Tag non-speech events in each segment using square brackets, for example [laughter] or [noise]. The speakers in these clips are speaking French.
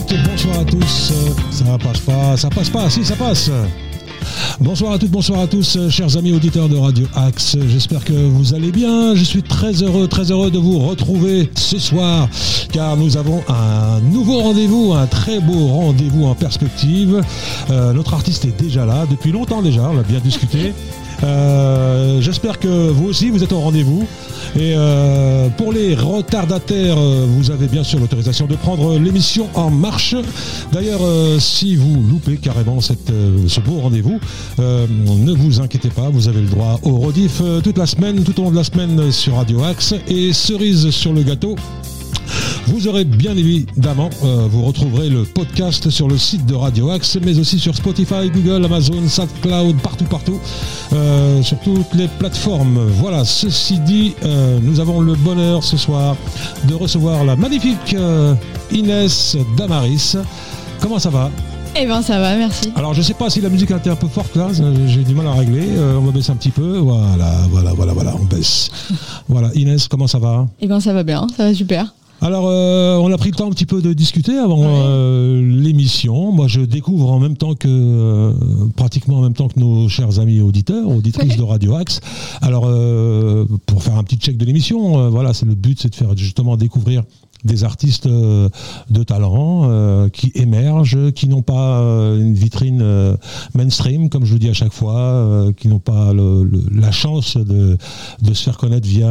Bonsoir à tous. Ça passe pas, ça passe pas, si ça passe. Bonsoir à toutes, bonsoir à tous, chers amis auditeurs de Radio Axe. J'espère que vous allez bien. Je suis très heureux, très heureux de vous retrouver ce soir, car nous avons un nouveau rendez-vous, un très beau rendez-vous en perspective. Euh, notre artiste est déjà là, depuis longtemps déjà, on l'a bien discuté. [laughs] Euh, J'espère que vous aussi, vous êtes au rendez-vous. Et euh, pour les retardataires, euh, vous avez bien sûr l'autorisation de prendre l'émission en marche. D'ailleurs, si vous loupez carrément ce beau rendez-vous, ne vous inquiétez pas, vous avez le droit au rediff toute la semaine, tout au long de la semaine sur Radio Axe. Et cerise sur le gâteau, vous aurez bien évidemment, euh, vous retrouverez le podcast sur le site de Radio Axe, mais aussi sur Spotify, Google, Amazon, SoundCloud, partout, partout, euh, sur toutes les plateformes. Voilà, ceci dit, euh, nous avons le bonheur ce soir de recevoir la magnifique Inès Damaris. Comment ça va? Eh ben ça va, merci. alors je sais pas si la musique a été un peu forte là, j'ai du mal à régler. Euh, on va baisser un petit peu. Voilà, voilà, voilà, voilà, on baisse. [laughs] Voilà, Inès, comment ça va? Eh ben ça va bien, ça va super. Alors, euh, on a pris le temps un petit peu de discuter avant Ouais. euh, l'émission. Moi, je découvre en même temps que, euh, pratiquement en même temps que nos chers amis auditeurs, auditrices [laughs] de Radio Axe. Alors, pour faire un petit check de l'émission, voilà, c'est le but, c'est de faire justement découvrir des artistes euh, de talent euh, qui émergent, qui n'ont pas euh, une vitrine mainstream, comme je le dis à chaque fois, qui n'ont pas le- le- la chance de, de se faire connaître via,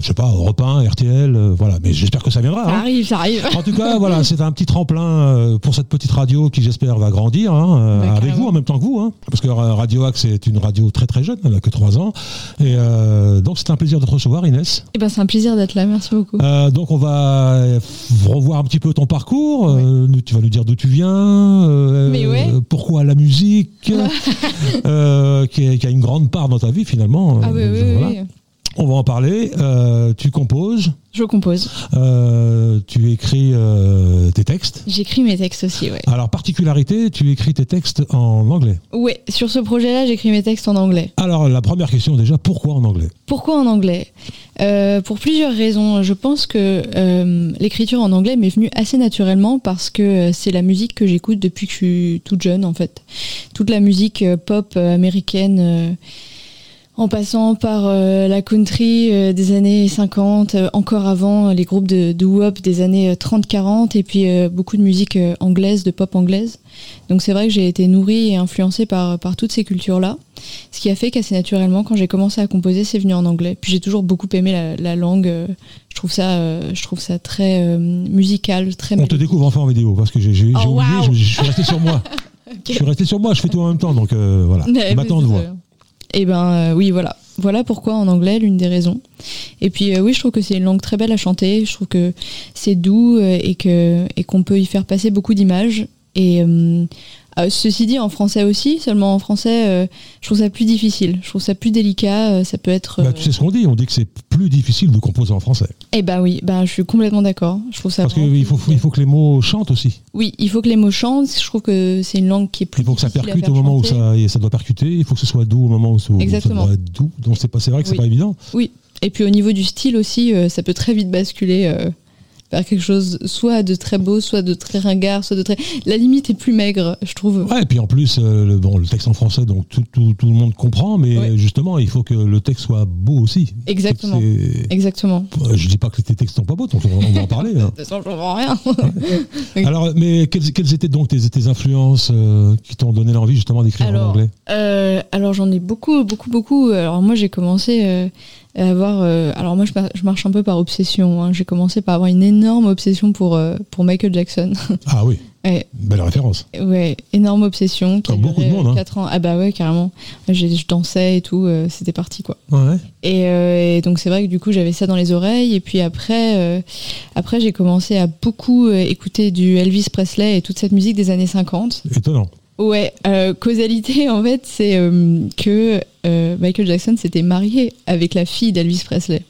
je sais pas, Europe 1, RTL, voilà. Mais j'espère que ça viendra. Ça hein. arrive, ça arrive. En tout cas, voilà, c'est un petit tremplin pour cette petite radio qui, j'espère, va grandir hein, Ouais, avec carrément. vous en même temps que vous, hein, parce que Radio Axe est une radio très très jeune, elle n'a que 3 ans, et euh, donc c'est un plaisir de te recevoir, Inès. Eh ben c'est un plaisir d'être là, merci beaucoup. Euh, donc on va euh, revoir un petit peu ton parcours. euh, tu vas nous dire d'où tu viens, euh, ouais. pourquoi la musique, [laughs] euh, qui, est- qui a une grande part dans ta vie finalement. ah oui, oui, oui, voilà. oui. On va en parler. Tu composes, Je compose. euh, tu écris euh, tes textes. J'écris mes textes aussi, ouais. Alors particularité, tu écris tes textes en anglais. Ouais, sur ce projet-là, j'écris mes textes en anglais. Alors la première question déjà, pourquoi en anglais? Pourquoi en anglais? Euh, Pour plusieurs raisons. Je pense que l'écriture en anglais m'est venue assez naturellement parce que c'est la musique que j'écoute depuis que je suis toute jeune, en fait. Toute la musique pop américaine. Euh, en passant par euh, la country euh, des années 50, euh, encore avant euh, les groupes de, de wop des années euh, 30-40, et puis euh, beaucoup de musique euh, anglaise, de pop anglaise. Donc c'est vrai que j'ai été nourrie et influencée par, par toutes ces cultures-là, ce qui a fait qu'assez naturellement, quand j'ai commencé à composer, c'est venu en anglais. Puis j'ai toujours beaucoup aimé la, la langue, euh, je, trouve ça, euh, je trouve ça très euh, musical, très On te découvre enfin en vidéo parce que j'ai Oh, oublié, wow. je, je suis resté sur moi. [laughs] Je suis resté sur moi, je fais tout en même temps, donc euh, voilà. Mais- Maintenant on te voit. C'est- Eh ben euh, oui, voilà. Voilà pourquoi en anglais, l'une des raisons. Et puis euh, oui, je trouve que c'est une langue très belle à chanter. Je trouve que c'est doux euh, et que et qu'on peut y faire passer beaucoup d'images. Et ceci dit, en français aussi, seulement en français, euh, je trouve ça plus difficile. Je trouve ça plus délicat. euh, ça peut être. Bah, tu sais ce qu'on dit, on dit que c'est plus difficile de composer en français. Eh ben oui, ben je suis complètement d'accord. Je trouve ça. Parce qu'il faut, il faut que les mots chantent aussi. Oui, il faut que les mots chantent. Je trouve que c'est une langue qui est plus. Il faut que ça percute au moment chanter. où ça, et ça doit percuter. Il faut que ce soit doux au moment où ça, où ça Exactement. doit être doux. Donc c'est pas, c'est vrai que c'est Oui. pas évident. Oui. Et puis au niveau du style aussi, euh, ça peut très vite basculer euh, vers quelque chose soit de très beau, soit de très ringard, soit de très. La limite est plus maigre, je trouve. Ouais, et puis en plus, euh, le, bon, le texte en français, donc tout, tout, tout le monde comprend, mais Ouais. justement, il faut que le texte soit beau aussi. Exactement. Exactement. Euh, Je dis pas que tes textes sont pas beaux, donc on, on va en parler. hein. [laughs] De toute façon, je comprends rien. Alors, mais quelles, quelles étaient donc tes, tes influences euh, qui t'ont donné l'envie justement d'écrire en anglais? Euh, alors j'en ai beaucoup, beaucoup, beaucoup. Alors moi j'ai commencé avoir. euh, alors moi, je, mar- je marche un peu par obsession. hein. J'ai commencé par avoir une énorme obsession pour euh, pour Michael Jackson. [laughs] Ah oui, ouais, belle référence. ouais, énorme obsession. Qui beaucoup de monde, euh, hein. quatre ans. Ah bah ouais, carrément. J'ai- je dansais et tout. euh, C'était parti quoi. Ouais. Et, et donc c'est vrai que du coup j'avais ça dans les oreilles et puis après après j'ai commencé à beaucoup écouter du Elvis Presley et toute cette musique des années 50. Étonnant. Ouais, euh, causalité [laughs] en fait c'est euh, que euh, Michael Jackson s'était marié avec la fille d'Elvis Presley.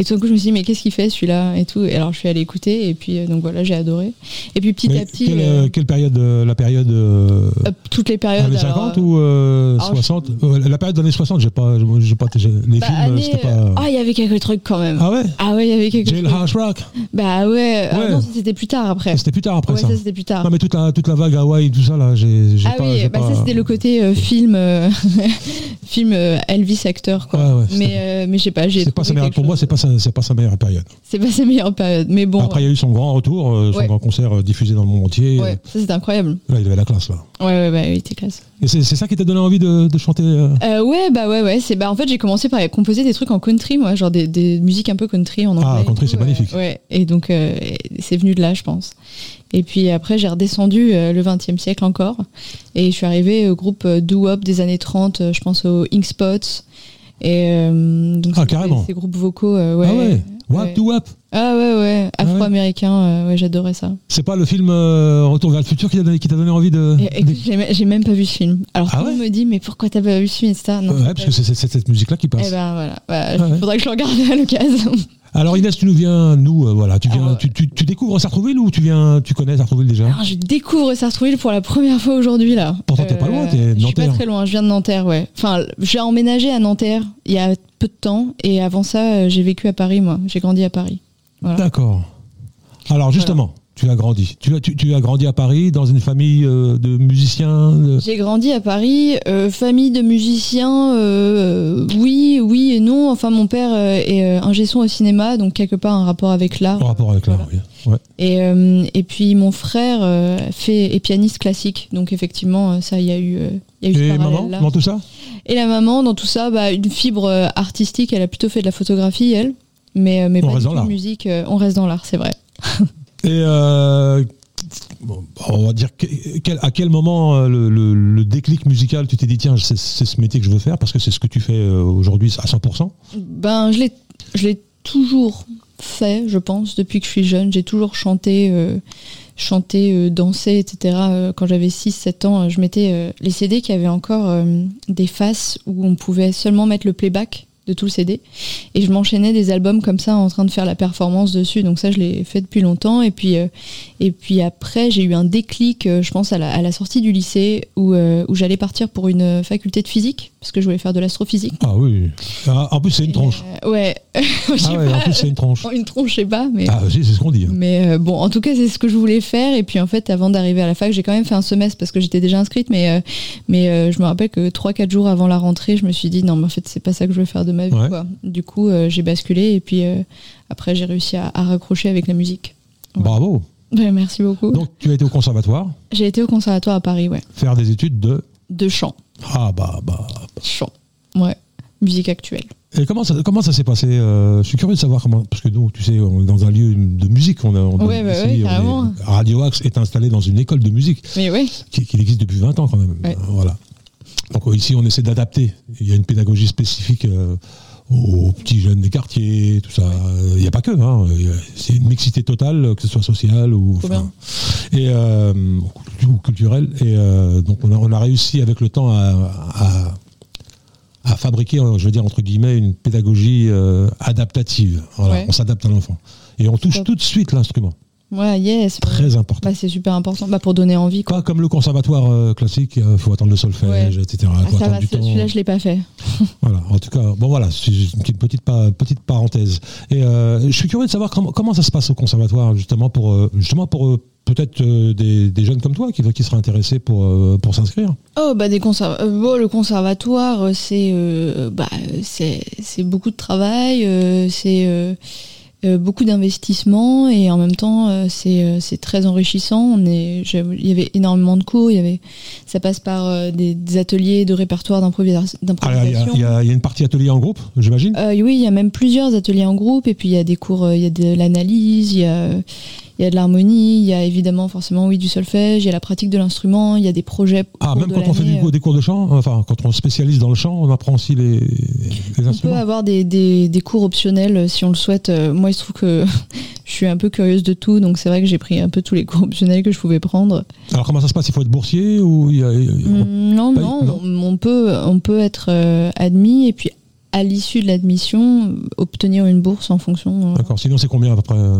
Et tout d'un coup je me suis dit mais qu'est-ce qu'il fait celui-là et tout. Et alors je suis allée écouter et puis euh, donc voilà j'ai adoré. Et puis petit Mais à petit quelle, euh, euh, quelle période La période euh, toutes les périodes. années alors, 50 euh, ou euh, alors, 60 Euh, La période des années 60, j'ai pas, j'ai pas, les bah, films, c'était pas. Ah il y avait quelques trucs quand même. Ah ouais Ah ouais il y avait quelques trucs. Jailhouse Rock. Bah ouais. ah Ouais. non ça, c'était plus tard après. Ça, C'était plus tard après Ouais ça. ça c'était plus tard. Non mais toute la toute la vague Hawaï tout ça là, j'ai Ah pas. oui, bah pas- ça c'était le côté film, [laughs] film Elvis acteur quoi. Ouais, mais mais je sais pas, j'ai C'est pas quelque pour moi, c'est pas sa, c'est pas sa meilleure période. c'est pas sa meilleure période. Mais bon, Après, il y a eu son grand retour, euh, son Ouais. grand concert euh, diffusé dans le monde entier. ouais, ça c'était incroyable. Là, il avait la classe là. Ouais ouais bah oui, t'es classe. Et c'est ça qui t'a donné envie de, de chanter. euh, Euh, ouais bah ouais ouais, c'est bah en fait j'ai commencé par composer des trucs en country moi, genre des, des musiques un peu country en anglais. Ah, country, c'est magnifique. Ouais et donc c'est venu de là je pense. Et puis après j'ai redescendu le 20e siècle encore et je suis arrivée au groupe euh, doo wop des années 30, euh, je pense aux Ink Spots. Et euh, donc Ah, carrément. ces groupes vocaux euh, ouais. ah ouais. Wap ouais. to wap. Ah ouais, ouais, Ah ouais. afro-américain, euh, ouais, j'adorais ça. C'est pas le film euh, Retour vers le futur qui t'a donné, donné envie de. Et, j'ai même pas vu ce film. Alors Ah tout le monde me dit, mais pourquoi t'as pas vu ce film, etc. Non, Ouais, parce que c'est cette musique là qui passe. Eh ben voilà, Bah, Ah ouais. faudrait que je le regarde [laughs] à l'occasion. Alors Inès, tu nous viens, nous, euh, voilà, tu viens, Alors, tu, tu, tu découvres Sartrouville ou tu viens, tu connais Sartrouville déjà? Alors je découvre Sartrouville pour la première fois aujourd'hui là. Euh, Pourtant, t'es pas loin, t'es Je suis pas Nanterre. très loin, je viens de Nanterre, ouais. Enfin, j'ai emménagé à Nanterre il y a peu de temps et avant ça, euh, j'ai vécu à Paris, moi. J'ai grandi à Paris. Voilà. D'accord. Alors justement, tu as grandi. Tu as, tu, tu as grandi à Paris dans une famille euh, de musiciens. de- J'ai grandi à Paris, euh, famille de musiciens, euh, oui, oui et non. Enfin, mon père est ingé son au cinéma, donc quelque part un rapport avec l'art. En rapport avec l'art, Voilà. oui. Ouais. Et, et puis mon frère fait, est pianiste classique, donc effectivement, ça, il y a eu, y a eu ce Et maman, dans tout ça? Et la maman, dans tout ça, bah, une fibre artistique, elle a plutôt fait de la photographie, elle. Mais, mais On pas reste dans musique, on reste dans l'art, c'est vrai. [laughs] Et euh, on va dire à quel moment euh, le, le- déclic musical, tu t'es dit tiens, c'est ce métier que je veux faire parce que c'est ce que tu fais euh, aujourd'hui à 100%. Ben, je l'ai, toujours fait, je pense, depuis que je suis jeune. J'ai toujours chanté, euh, chanté, dansé, etc. Quand j'avais 6-7 ans, je mettais les CD qui avaient encore des faces où on pouvait seulement mettre le playback de tout le CD. Et je m'enchaînais des albums comme ça en train de faire la performance dessus. Donc ça, je l'ai fait depuis longtemps. Et puis, euh, et puis après, j'ai eu un déclic, euh, je pense, à la, à la sortie du lycée où, euh, où j'allais partir pour une faculté de physique, parce que je voulais faire de l'astrophysique. Ah oui. Ah, en plus c'est une tronche. Euh, ouais. [laughs] Ah ouais, pas. en plus c'est une tronche. Une tronche, je sais pas, mais. Ah si, c'est ce qu'on dit. hein. Mais bon, en tout cas, c'est ce que je voulais faire. Et puis en fait, avant d'arriver à la fac, j'ai quand même fait un semestre parce que j'étais déjà inscrite. Mais, mais je me rappelle que 3-4 jours avant la rentrée, je me suis dit non, mais en fait, c'est pas ça que je veux faire de ma vie. Ouais. Quoi. Du coup, euh, j'ai basculé. Et puis euh, après, j'ai réussi à, à raccrocher avec la musique. Ouais. Bravo. Ouais, merci beaucoup. Donc tu as été au conservatoire J'ai été au conservatoire à Paris, ouais. faire des études de De chant. ah bah bah. Chant. Ouais. Musique actuelle. Et comment ça, comment ça s'est passé euh, Je suis curieux de savoir comment, parce que nous, tu sais, on est dans un lieu de musique. On a, on Ouais, bah ici, ouais, on est- carrément. Radio Axe est installé dans une école de musique Mais ouais. qui, qui existe depuis 20 ans quand même. Voilà. Donc ici, on essaie d'adapter. Il y a une pédagogie spécifique euh, aux petits jeunes des quartiers, tout ça. Il n'y a pas que. Hein. C'est une mixité totale, que ce soit sociale ou, enfin, et euh, ou culturelle. Et euh, donc on a, on a réussi avec le temps à, à, à fabriquer, je veux dire entre guillemets, une pédagogie adaptative. Voilà. Ouais. On s'adapte à l'enfant. Et on touche tout de suite l'instrument. Ouais, yes. Très important. Bah, c'est super important. Bah, pour donner envie, quoi. Pas comme le conservatoire euh, classique, il faut attendre le solfège, Ouais. etc. Ah, ça va, celui-là, je l'ai pas fait. [laughs] Voilà. En tout cas, bon voilà, c'est une petite, petite, pa- petite parenthèse. Et euh, je suis curieux de savoir comment, comment ça se passe au conservatoire, justement pour, euh, justement pour euh, peut-être euh, des, des jeunes comme toi qui, qui seraient intéressés pour, euh, pour s'inscrire. Oh bah des conserv- euh, bon, le conservatoire euh, c'est euh, bah c'est beaucoup de travail euh, c'est euh, euh, beaucoup d'investissements et en même temps euh, c'est euh, c'est très enrichissant. On est, il y avait énormément de cours, il y avait, ça passe par euh, des, des ateliers de répertoire Ah, Il d'improvisation. il y a une partie atelier en groupe, j'imagine? Euh, oui, il y a même plusieurs ateliers en groupe, et puis il y a des cours, euh, il y a de l'analyse, il y a, il y a de l'harmonie, il y a évidemment forcément oui du solfège, il y a la pratique de l'instrument, il y a des projets. Ah, même quand on fait du coup- des cours de chant, enfin, quand on se spécialise dans le chant, on apprend aussi les, les On peut instruments. avoir des, des, des cours optionnels euh, si on le souhaite. Euh, Moi, il se trouve que [laughs] je suis un peu curieuse de tout, donc c'est vrai que j'ai pris un peu tous les cours optionnels que je pouvais prendre. Alors, comment ça se passe? Il faut être boursier ou il y a- y a- Mm, non, paye non, Non? On, peut, on peut être euh, admis et puis à l'issue de l'admission, euh, obtenir une bourse en fonction. euh, D'accord, sinon c'est combien à peu près euh,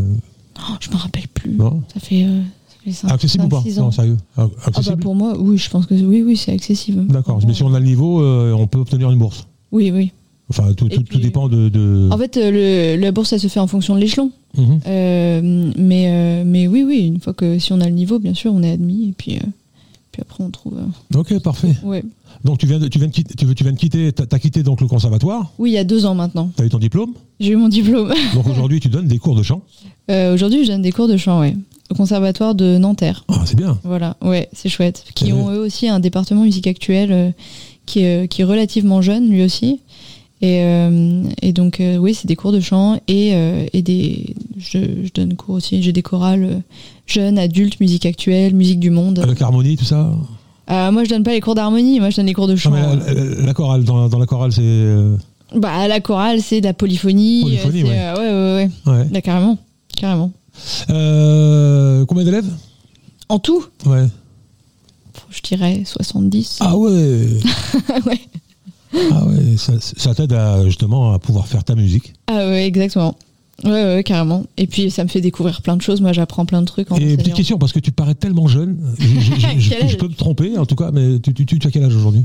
oh, je me rappelle plus. Non Ça fait. euh, ça fait cinq- Accessible ou pas Non, sérieux Ah, Ah bah pour moi, oui, je pense que oui, oui, c'est accessible. D'accord, mais si on a le niveau, euh, on peut obtenir une bourse. Oui, oui. Enfin, tout, tout, puis- tout dépend de. de- En fait, euh, le, la bourse, elle se fait en fonction de l'échelon. Mhm. Euh, mais, mais oui, oui, une fois que si on a le niveau, bien sûr, on est admis. Et puis, puis après, on trouve. Ok, parfait. ouais. Donc tu viens de, tu viens de quitter, tu, veux- tu viens de quitter, t'as, t'as quitté donc le conservatoire, Oui, il y a deux ans maintenant. t'as eu ton diplôme, J'ai eu mon diplôme. donc aujourd'hui tu donnes des cours de chant. Euh, Aujourd'hui, je donne des cours de chant, ouais. Au conservatoire de Nanterre. Ah, c'est bien. Voilà, ouais, c'est chouette. Qui Et ont eux aussi un département musique actuelle euh, qui, est, euh, qui est relativement jeune, lui aussi. Et, euh, et donc, euh, oui, c'est des cours de chant et, euh, et des. Je, je donne cours aussi. J'ai des chorales jeunes, adultes, musique actuelle, musique du monde. Avec harmonie, tout ça. Moi, je donne pas les cours d'harmonie, moi, je donne les cours de Non, chant. mais la, chorale, dans, dans la chorale, c'est. Bah, la chorale, c'est de la polyphonie. Polyphonie, ouais. ouais, ouais, ouais. ouais. Là, carrément. Carrément. Euh, combien d'élèves? En tout, Ouais. je dirais 70. Ah ouais. [laughs] Ouais. Ah ouais, ça, ça t'aide à, justement à pouvoir faire ta musique. Ah ouais, exactement. Ouais, ouais, carrément. Et puis ça me fait découvrir plein de choses. Moi, j'apprends plein de trucs en Et petite question, parce que tu parais tellement jeune, je, je- [laughs] peux me tromper en tout cas, mais tu, tu- tu as quel âge aujourd'hui?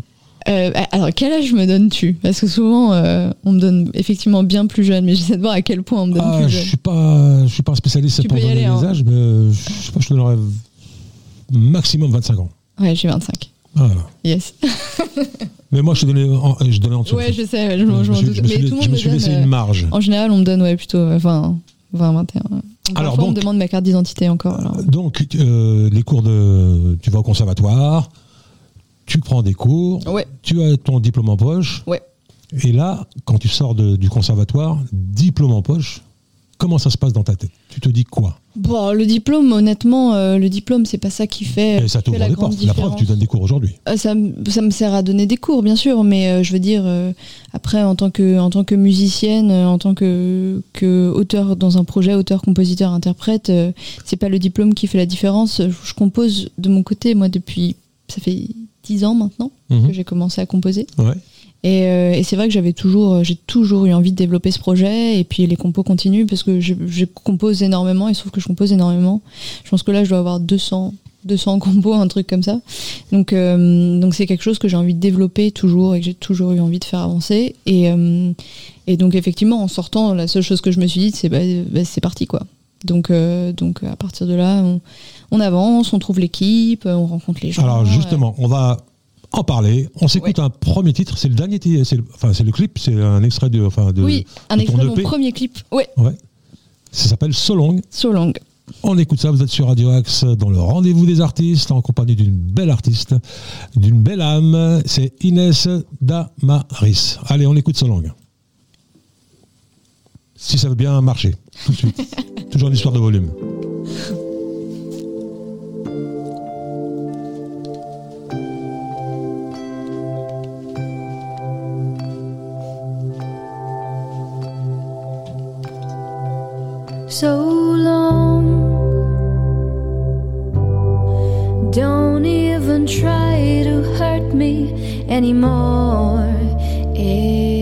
Euh, alors, quel âge me donnes-tu? Parce que souvent, euh, on me donne effectivement bien plus jeune, mais j'essaie de voir à quel point on me donne Ah, plus je jeune. suis pas, je suis pas un spécialiste Tu pour donner aller, les hein. âges, mais euh, je sais pas, je te donnerais maximum 25 ans. Ouais, j'ai 25. Voilà. Yes. [laughs] Mais moi, je te donnais en, je donnais en dessous. Ouais, je sais, je, je je, suis- je me suis- Mais tout le je monde me me suis donne. laissé une marge. En général, on me donne ouais, plutôt euh, 20, 20 21. Alors, Alors, on me donc- demande ma carte d'identité encore. alors. Donc, euh, les cours de, tu vas au conservatoire, tu prends des cours, Ouais, tu as ton diplôme en poche, ouais. et là, quand tu sors de- du conservatoire, diplôme en poche, comment ça se passe dans ta tête? Tu te dis quoi? Bon, le diplôme, honnêtement, euh, le diplôme, c'est pas ça qui fait, Et ça t'ouvre la des grande portes. La preuve, différence. tu donnes des cours aujourd'hui. Euh, ça, me- ça me sert à donner des cours, bien sûr, mais euh, je veux dire, euh, après, en tant que, en tant que musicienne, en tant que, que auteur dans un projet, auteur, compositeur, interprète, euh, c'est pas le diplôme qui fait la différence. Je, je compose de mon côté, moi, depuis, ça fait dix ans maintenant Mhm. que j'ai commencé à composer. Ouais. Et, euh, et c'est vrai que j'avais toujours, j'ai toujours eu envie de développer ce projet. Et puis les compos continuent parce que je, je compose énormément. Il se trouve que je compose énormément. Je pense que là, je dois avoir 200, 200 compos, un truc comme ça. Donc, euh, donc c'est quelque chose que j'ai envie de développer toujours et que j'ai toujours eu envie de faire avancer. Et, euh, et donc effectivement, en sortant, la seule chose que je me suis dit, c'est bah, bah, c'est parti quoi. Donc, euh, donc à partir de là, on, on avance, on trouve l'équipe, on rencontre les gens. Alors justement, on va en parler. On s'écoute un premier titre. C'est le dernier, c'est le, enfin c'est le clip, c'est un extrait de, enfin de. oui, un de extrait de mon EP. premier clip. Ouais, Ouais. Ça s'appelle So Long. So Long. On écoute ça, vous êtes sur Radio Axe dans le rendez-vous des artistes en compagnie d'une belle artiste, d'une belle âme, c'est Inès Damaris. Allez, on écoute So Long. Si ça veut bien marcher, tout de suite. Toujours une histoire de volume. so long. Don't even try to hurt me anymore. It's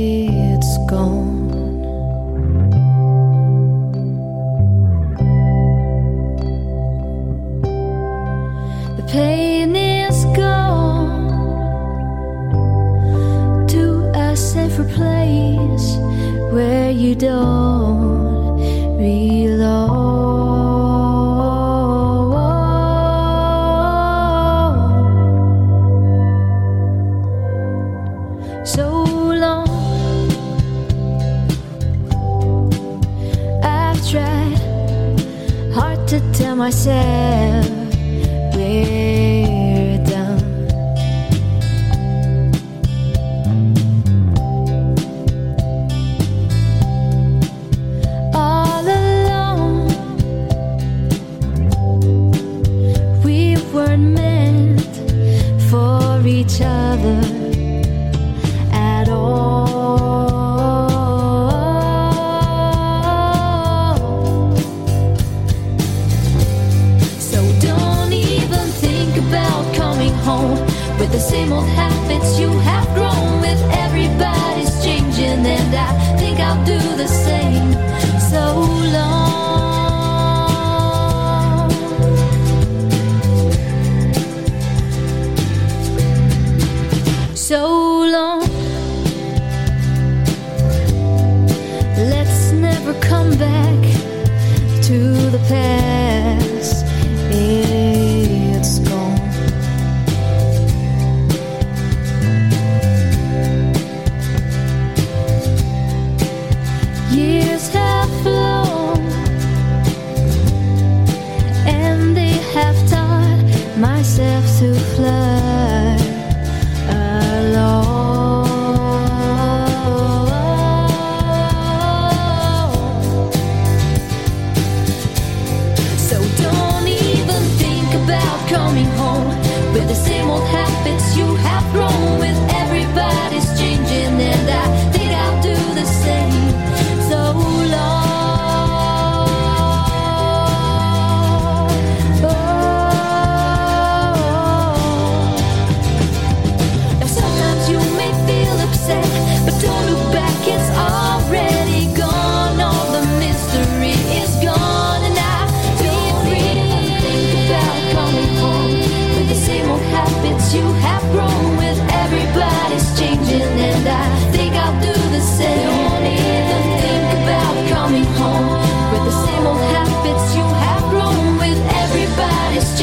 pain is gone to a safer place where you don't belong. So long. I've tried hard to tell myself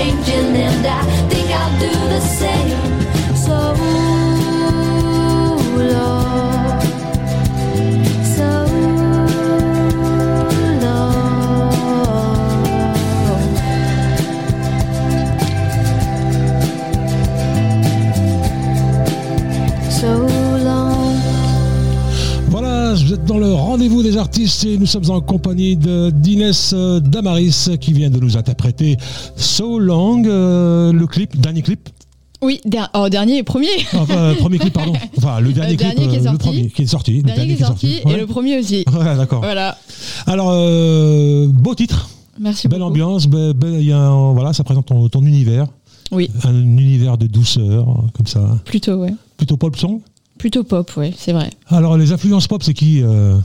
changing, and I think I'll do the same. Artistes et nous sommes en compagnie de d'Inès euh, Damaris qui vient de nous interpréter So Long, euh, le clip, dernier clip. Oui, der- oh, dernier et premier. Enfin, euh, premier clip, pardon. [laughs] Enfin, le dernier Le clip, dernier qui est euh, le sorti. premier qui est sorti. le dernier qui est sorti Ouais. et le premier aussi. [laughs] Ouais, d'accord. Voilà. Alors, euh, beau titre, Merci belle beaucoup. ambiance, y a un- voilà, ça présente ton, ton univers, Oui, un univers de douceur, comme ça. plutôt, ouais. Plutôt pop song. Plutôt pop, ouais, c'est vrai. Alors, les influences pop, c'est qui euh,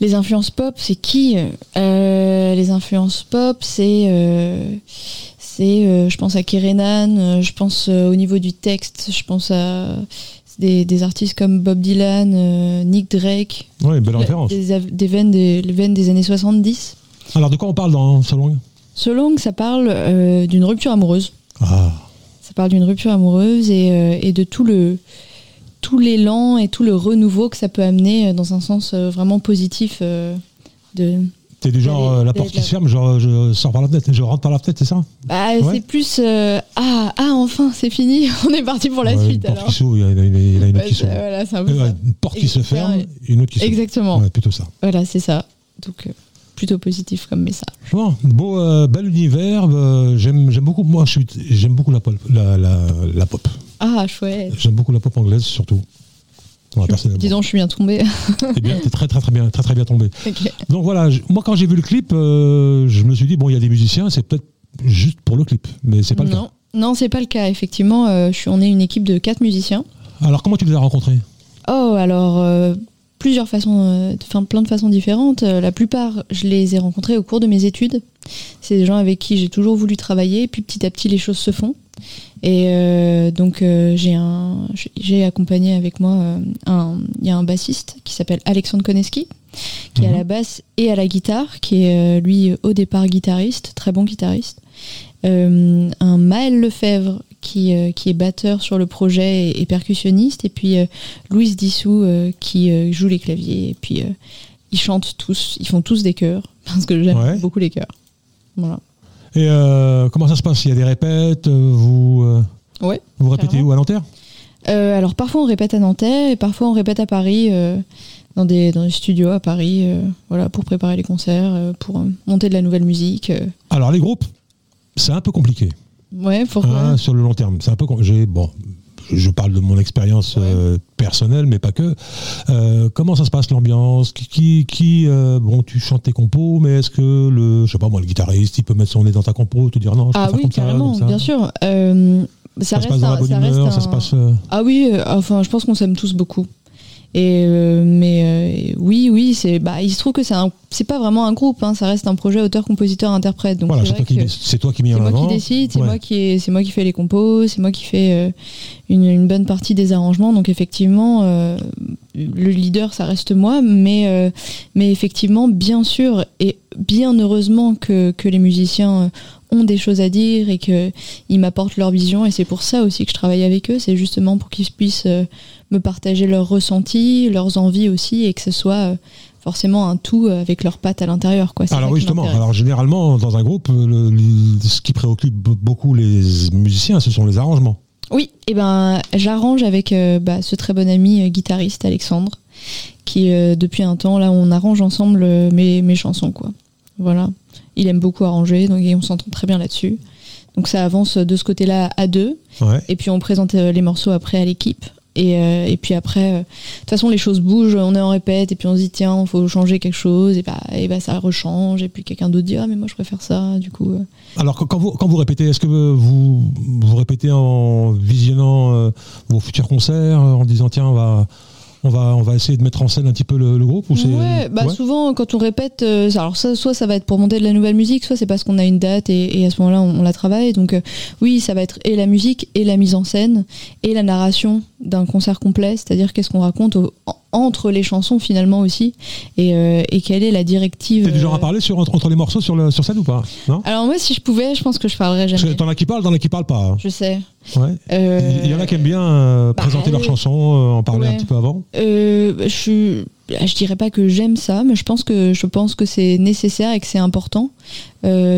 Les influences pop, c'est qui Euh, Les influences pop, c'est. euh, c'est euh, je pense à Kerenan, euh, je pense euh, au niveau du texte, je pense à des, des artistes comme Bob Dylan, euh, Nick Drake. Ouais, belle référence. Des, des veines des, les veines des années 70. Alors, de quoi on parle dans So Long So Long, ça parle euh, d'une rupture amoureuse. Ah, Ça parle d'une rupture amoureuse et, euh, et de tout le tout l'élan et tout le renouveau que ça peut amener euh, dans un sens euh, vraiment positif euh, de t'es du genre, la porte qui se ferme, genre, je sors par la fenêtre, je rentre par la fenêtre, c'est ça? Bah, Ouais. c'est plus euh, ah ah enfin c'est fini [laughs] on est parti pour la Ouais, suite Une porte alors qui s'ouvre, il y a une, il y en a une autre Ouais, qui s'ouvre. voilà Une porte qui se ferme une autre qui s'ouvre. exactement plutôt ça. voilà c'est ça donc euh, plutôt positif comme message Bon, beau, bel univers. j'aime, j'aime beaucoup. Moi, j'aime beaucoup la pop. La, la, la pop. Ah chouette J'aime beaucoup la pop anglaise, surtout. Ouais, dis donc je suis bien tombée T'es [laughs] bien, t'es très, très, très bien, très, très bien tombé. [laughs] Donc voilà. moi, quand j'ai vu le clip, euh, je me suis dit bon, il y a des musiciens, c'est peut-être juste pour le clip, mais c'est pas le non non c'est pas le cas effectivement euh, je suis on est une équipe de quatre musiciens cas. Alors, comment tu les as rencontrés? Oh, alors euh, plusieurs façons, euh, enfin plein de façons différentes. Euh, la plupart, je les ai rencontrés au cours de mes études. C'est des gens avec qui j'ai toujours voulu travailler. Puis petit à petit, les choses se font. Et euh, donc j'ai un, j'ai accompagné avec moi un, il y a un bassiste qui s'appelle Alexandre Koneski, qui est à Mhm. la basse et à la guitare, qui est lui au départ guitariste, très bon guitariste. Euh, un Maël Lefebvre qui, euh, qui est batteur sur le projet et, et percussionniste, et puis euh, Louise Dissou qui joue les claviers, et puis ils chantent tous, ils font tous des chœurs, [laughs] parce que j'aime Ouais. beaucoup les chœurs. Voilà. Et euh, comment ça se passe? Il y a des répètes Vous, Ouais. vous répétez Clairement. où À Nanterre? Alors parfois on répète à Nanterre et parfois on répète à Paris, dans, des, dans des studios à Paris, euh, voilà, pour préparer les concerts, euh, pour euh, monter de la nouvelle musique. Alors les groupes, c'est un peu compliqué Ouais, pourquoi hein, sur le long terme. C'est un peu j'ai bon. Je parle de mon expérience Ouais. euh, personnelle, mais pas que. Euh, comment ça se passe l'ambiance? Qui, qui, qui, euh, bon, tu chantes tes compos, mais est-ce que le, je sais pas moi, le guitariste, il peut mettre son nez dans ta compo, te dire non, je Ah préfère oui, comme ça, carrément, comme ça? bien sûr. Ça, Ça, se reste passe dans un- la bonne humeur, ça se passe. Ah oui, enfin, je pense qu'on s'aime tous beaucoup. Et euh, mais euh, oui, oui, c'est bah, il se trouve que c'est pas vraiment un groupe, hein, ça reste un projet auteur-compositeur-interprète. Donc voilà, c'est toi, qui, mets c'est en moi avant. qui décide, c'est Ouais. moi qui ai- c'est moi qui fais les compos, c'est moi qui fais euh, une, une bonne partie des arrangements. Donc effectivement, le leader, ça reste moi, mais mais effectivement, bien sûr et bien heureusement que que les musiciens ont des choses à dire et que ils m'apportent leur vision et c'est pour ça aussi que je travaille avec eux, c'est justement pour qu'ils puissent euh, me partager leurs ressentis, leurs envies aussi et que ce soit euh, forcément un tout avec leurs pattes à l'intérieur quoi. Alors oui, justement. Alors généralement, dans un groupe, le- le- ce qui préoccupe beaucoup les musiciens, ce sont les arrangements. Oui, et ben j'arrange avec euh, bah, ce très bon ami euh, guitariste Alexandre, qui euh, depuis un temps là on arrange ensemble mes, mes chansons quoi. Voilà, il aime beaucoup arranger donc et on s'entend très bien là-dessus. Donc ça avance de ce côté-là à deux Ouais. et puis on présente euh, les morceaux après à l'équipe. Et, euh, et puis après, euh, de toute façon, les choses bougent, on est en répète, et puis on se dit, tiens, il faut changer quelque chose, et bah, et bah ça rechange, et puis quelqu'un d'autre dit, ah, mais moi je préfère ça, du coup. euh. Alors quand- vous, quand vous répétez, est-ce que vous, vous répétez en visionnant vos futurs concerts, en disant tiens, on va, on va, on va essayer de mettre en scène un petit peu le, le groupe ou c'est Ouais, bah Ouais. souvent quand on répète, euh, alors ça, soit ça va être pour monter de la nouvelle musique, soit c'est parce qu'on a une date et, et à ce moment-là on, on la travaille. Donc euh, oui, ça va être et la musique et la mise en scène et la narration d'un concert complet, c'est-à-dire qu'est-ce qu'on raconte au- en- entre les chansons finalement aussi et, euh, et quelle est la directive. T'es du genre à euh, parler sur, entre, entre les morceaux sur, le, sur scène ou pas Non? Alors moi, si je pouvais, je pense que je parlerais jamais. T'en as qui parlent, t'en as qui parlent pas. hein. Je sais. Ouais. Euh, Il y en a qui aiment bien euh, bah, présenter leurs chansons, en parler un petit peu avant. Je suis, je dirais pas que j'aime ça, mais je pense que je pense que c'est nécessaire et que c'est important,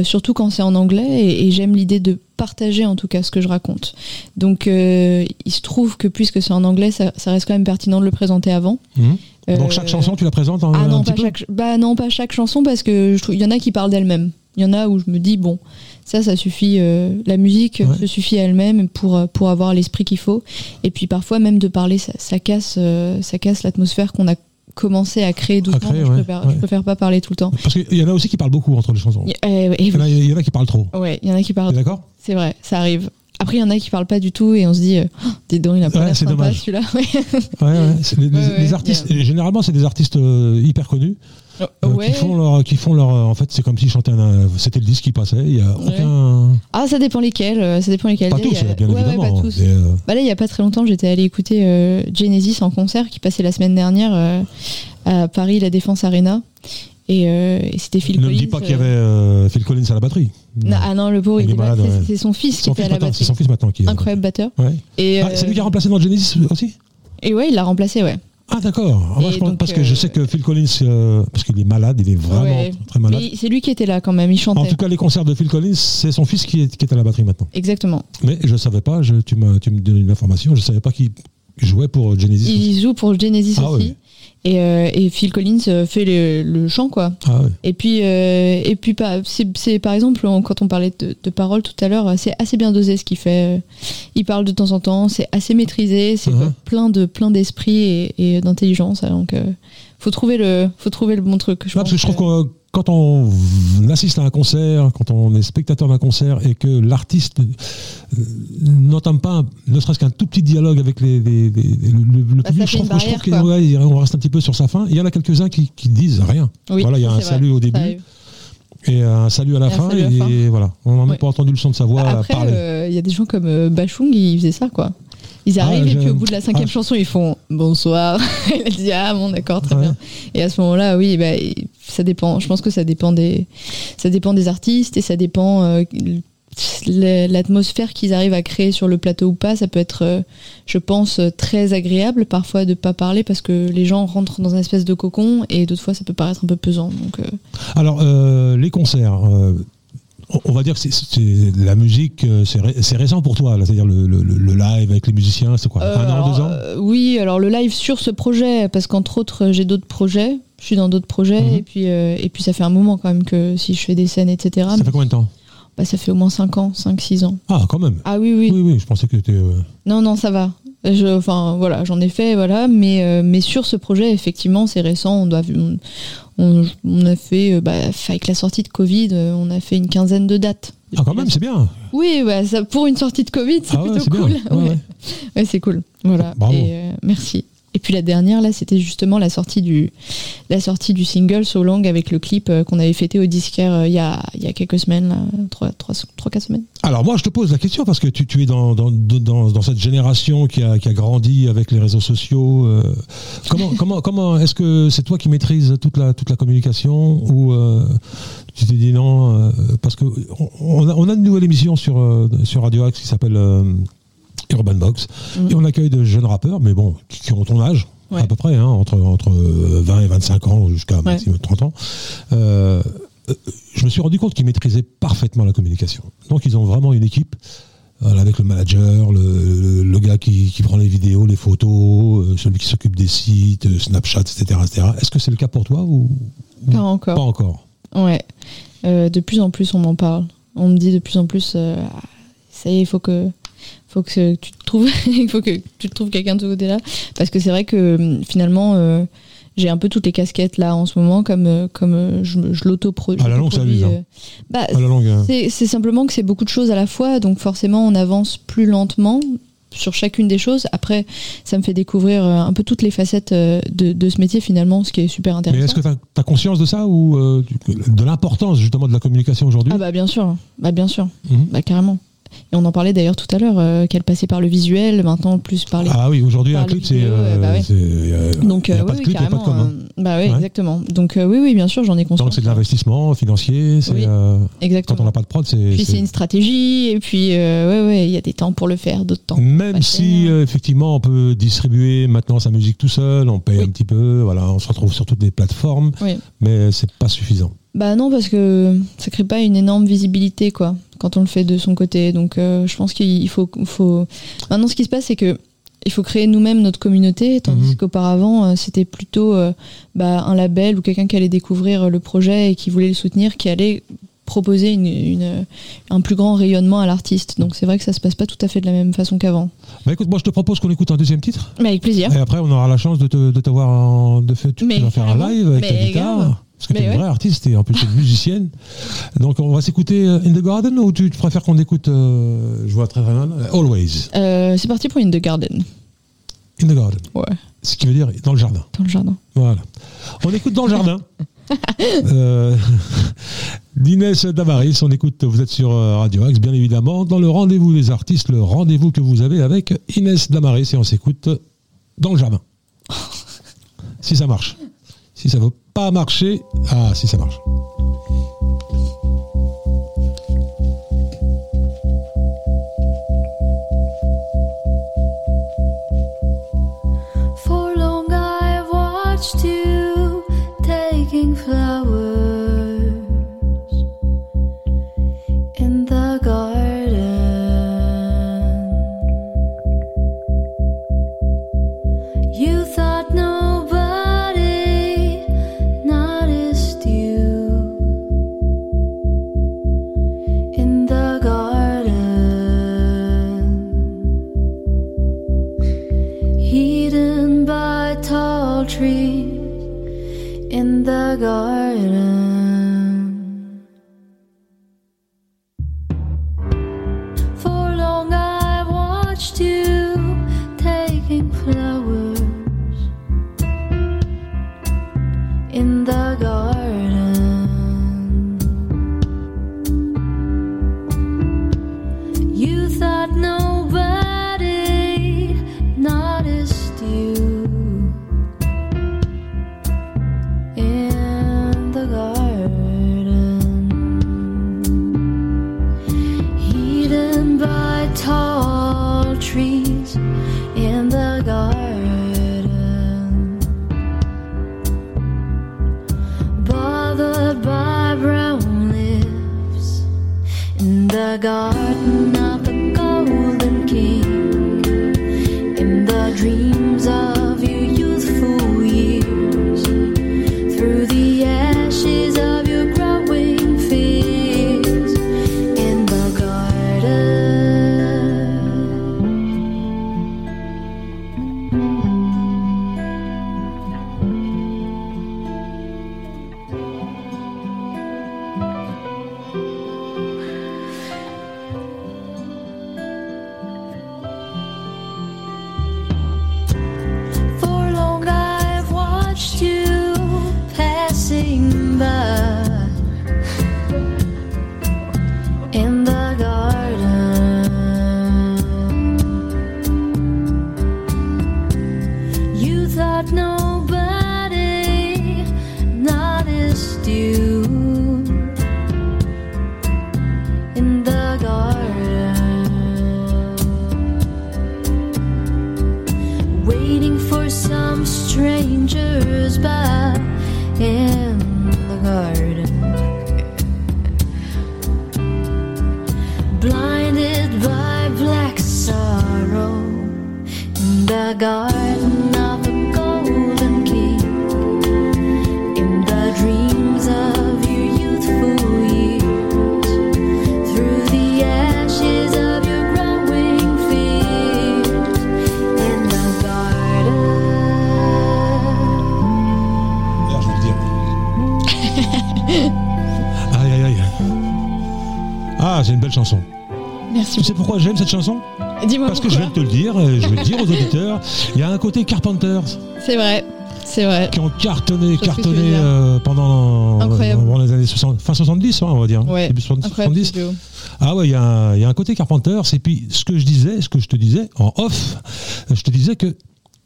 surtout quand c'est en anglais. Et, et j'aime l'idée de partager en tout cas ce que je raconte. Donc, euh, il se trouve que puisque c'est en anglais, ça, ça reste quand même pertinent de le présenter avant. Mhm. Euh, Donc chaque chanson, tu la présentes un, Ah un non, petit pas peu chaque, bah non, pas chaque chanson parce que je trouve, il y en a qui parlent d'elles-mêmes. Il y en a où je me dis bon, ça, ça suffit. euh, la musique Ouais. se suffit à elle-même pour pour avoir l'esprit qu'il faut. Et puis parfois même de parler, ça, casse, ça casse l'atmosphère qu'on a commencé à créer doucement. créer, donc je, ouais, préfère, ouais. je préfère pas parler tout le temps. Parce qu'il y en a aussi qui parlent beaucoup entre les chansons. Euh, et Il y en a, oui. il y en a qui parlent trop. Ouais, il y en a qui parlent. D'accord? C'est vrai, ça arrive. Après, il y en a qui parlent pas du tout et on se dit, euh, Oh, dis donc, il a pas Ouais, sympa dommage. celui-là. [laughs] Ouais. Ouais, Les, artistes, généralement, c'est des artistes euh, hyper connus euh, Ouais. qui font leur, qui font leur. euh, En fait, c'est comme s'ils chantaient un. C'était le disque qui passait. Il y a aucun. Ah, ça dépend lesquels. euh, Ça dépend lesquels. Pas Là, tous, a- bien ouais, ouais, évidemment. pas tous. mais, euh, Bah là, il y a pas très longtemps, j'étais allée écouter euh, Genesis en concert qui passait la semaine dernière euh, à Paris, la Défense Arena. Et, euh, et c'était Phil ne me Collins. dis pas qu'il y euh, avait euh, Phil Collins à la batterie. non, ah non, le pauvre, Il il est est pas- malade, c'est- son fils qui Son était fils à la maintenant, c'est batterie. son fils maintenant qui est. Incroyable batteur. Et, Ah, euh, c'est lui qui a remplacé dans Genesis aussi? Et ouais, il l'a remplacé, ouais. Ah d'accord. Ah, moi, Et je pense- donc, parce que je euh, sais que Phil Collins, euh, parce qu'il est malade, il est vraiment Ouais. très malade. C'est lui qui était là quand même, il chantait. En tout cas, les concerts de Phil Collins, c'est son fils qui est, qui est à la batterie maintenant. Exactement. Mais je savais pas, je, tu, tu me donnes une information, je savais pas qu'il jouait pour Genesis. aussi. Il joue pour Genesis Ah aussi. ouais. Et, euh, et Phil Collins euh, fait le, le chant, quoi. Ah ouais. Et puis, euh, et puis c'est, c'est, par exemple, quand on parlait de, de paroles tout à l'heure, c'est assez bien dosé ce qu'il fait. Il parle de temps en temps, c'est assez maîtrisé, c'est Mhm. plein de plein d'esprit et, et d'intelligence. Donc, euh, faut trouver le, faut trouver le bon truc. Je Non, parce que je trouve que quand on assiste à un concert, quand on est spectateur d'un concert et que l'artiste n'entame pas, un- ne serait-ce qu'un tout petit dialogue avec les, les- les- le, le- Bah, public, je trouve, je barrière, ouais, on reste un petit peu sur sa fin. Il y en a quelques-uns qui, qui disent rien. Oui, voilà, il y a un vrai. salut au début arrive. et un salut à la Et fin salut à la et, voilà, on n'a même Ouais. pas entendu le son de sa voix Bah, après, parler. euh, il y a des gens comme euh, Bachung, ils faisaient ça, quoi. Ils Ah, arrivent et puis au bout de la cinquième ah. chanson, ils font bonsoir. [laughs] Il a dit ah bon d'accord très Ouais. bien. Et à ce moment-là, oui, bah, ça dépend. Je pense que ça dépend des, ça dépend des artistes et ça dépend euh, la- l'atmosphère qu'ils arrivent à créer sur le plateau ou pas. Ça peut être, euh, je pense, très agréable parfois de pas parler parce que les gens rentrent dans une espèce de cocon et d'autres fois ça peut paraître un peu pesant. Donc euh, Alors, euh, les concerts, euh, on- va dire que c'est- la musique, euh, c'est ré- c'est récent pour toi, c'est-à-dire le, le- le live avec les musiciens, c'est quoi Euh, Un an, alors, deux ans euh, Oui, alors le live sur ce projet, parce qu'entre autres, euh, j'ai d'autres projets. Je suis dans d'autres projets, Mhm. et, puis, euh, et puis ça fait un moment quand même que si je fais des scènes, etc. Ça fait combien de temps bah, ça fait au moins 5 ans, 5-6 ans. Ah, quand même. Ah oui, oui. Oui, oui, je pensais que tu euh, Non, non, ça va. Je, enfin, voilà, j'en ai fait, voilà. Mais, euh, mais sur ce projet, effectivement, c'est récent. On, doit, on, on- on a fait, euh, bah, avec la sortie de Covid, euh, on a fait une quinzaine de dates. Ah, quand même, c'est bien. Oui, bah, ça, pour une sortie de Covid, c'est Ah ouais, plutôt bien. cool. Ouais, Ouais. ouais. Ouais, c'est cool. Voilà. Bravo. Et, euh, merci. Et puis la dernière, là, c'était justement la sortie du, la sortie du single So Long avec le clip euh, qu'on avait fêté au disquaire euh, il y, a, il y a quelques semaines, là, trois, trois, trois, quatre semaines. Alors moi, je te pose la question parce que tu, tu es dans, dans, dans, dans cette génération qui a, qui a grandi avec les réseaux sociaux. euh, comment [laughs] comment, comment est-ce que c'est toi qui maîtrises toute la, toute la communication ou euh, tu t'es dit non euh, Parce que on- on a, on a une nouvelle émission sur, sur Radio Axe qui s'appelle Urban Box et on accueille de jeunes rappeurs, mais bon, qui, qui ont ton âge. Ouais. À peu près, hein, entre, entre 20 et 25 ans jusqu'à maximum 30 ans. Euh, euh, je me suis rendu compte qu'ils maîtrisaient parfaitement la communication. Donc ils ont vraiment une équipe voilà, avec le manager, le, le- gars qui, qui prend les vidéos, les photos, euh, celui qui s'occupe des sites, euh, Snapchat, etc. etc. Est-ce que c'est le cas pour toi ou ou Pas encore. Pas encore? Ouais. Euh, de plus en plus, on m'en parle. On me dit de plus en plus, euh, ça y est, il faut que, faut que tu te trouves, [laughs] il faut que tu te trouves quelqu'un de ce côté-là. Parce que c'est vrai que hum, finalement, euh, j'ai un peu toutes les casquettes là en ce moment, comme, euh, comme euh, je, je l'auto-produis. À la longue, ça abuse, hein. euh, bah, À la longue. hein. c'est simplement que c'est beaucoup de choses à la fois, donc forcément on avance plus lentement sur chacune des choses. Après, ça me fait découvrir euh, un peu toutes les facettes euh, de, de ce métier finalement, ce qui est super Mais intéressant. est-ce que tu as, conscience de ça ou euh, de l'importance justement de la communication aujourd'hui? Ah bah bien sûr, bah bien sûr, Mhm. bah carrément. Et on en parlait d'ailleurs tout à l'heure, euh, qu'elle passait par le visuel, maintenant plus par les... Ah oui, aujourd'hui un clip c'est. euh, euh, bah Donc oui, de oui, carrément. hein. bah oui, Ouais. exactement. Donc euh, oui, oui, bien sûr, j'en ai conscience. Donc c'est de l'investissement financier, c'est Oui, euh, quand Exactement. on n'a pas de prod, c'est. Puis c'est- une stratégie, et puis ouais, ouais, il y a des temps pour le faire, d'autres temps. Même si effectivement on peut distribuer maintenant sa musique tout seul, on paye Oui. un petit peu, voilà, on se retrouve sur toutes les plateformes, mais c'est pas suffisant. Bah non, parce que ça crée pas une énorme visibilité, quoi, quand on le fait de son côté. Donc euh, je pense qu'il faut, faut. Maintenant, ce qui se passe, c'est que il faut créer nous-mêmes notre communauté, tandis Mhm. qu'auparavant, euh, c'était plutôt euh, bah, un label ou quelqu'un qui allait découvrir le projet et qui voulait le soutenir, qui allait proposer une, une- un plus grand rayonnement à l'artiste. Donc c'est vrai que ça se passe pas tout à fait de la même façon qu'avant. Bah écoute, moi je te propose qu'on écoute un deuxième titre, Mais avec plaisir. et après on aura la chance de te, de t'avoir en- de fait, tu vas faire un live avec ta guitare. grave. Parce que t'es une ouais. vraie artiste et en plus une musicienne. Donc on va s'écouter euh, In the Garden ou tu, tu préfères qu'on écoute, euh, je vois très très mal, euh, Always, Euh, c'est parti pour In the Garden. In the Garden. Ouais, Ce qui veut dire dans le jardin. dans le jardin. Voilà. On écoute dans le jardin. [laughs] euh, [laughs] D'Inès Damaris, on écoute, vous êtes sur Radio Axe, bien évidemment, dans le rendez-vous des artistes, le rendez-vous que vous avez avec Inès Damaris, et on s'écoute dans le jardin. [laughs] si ça marche. Si ça ne veut pas marcher, ah, si ça marche. Cette chanson. Dis-moi Parce que je pourquoi. vais te le dire, et je vais le dire aux auditeurs, il y a un côté Carpenters C'est vrai, c'est vrai. qui ont cartonné, cartonné euh, pendant, les années 60, fin 70, hein, on va dire. Ouais, Début 70. incroyable. ce duo. Ah ouais, il y, a un- il y a un côté Carpenters. Et puis, ce que je disais, ce que je te disais en off, je te disais que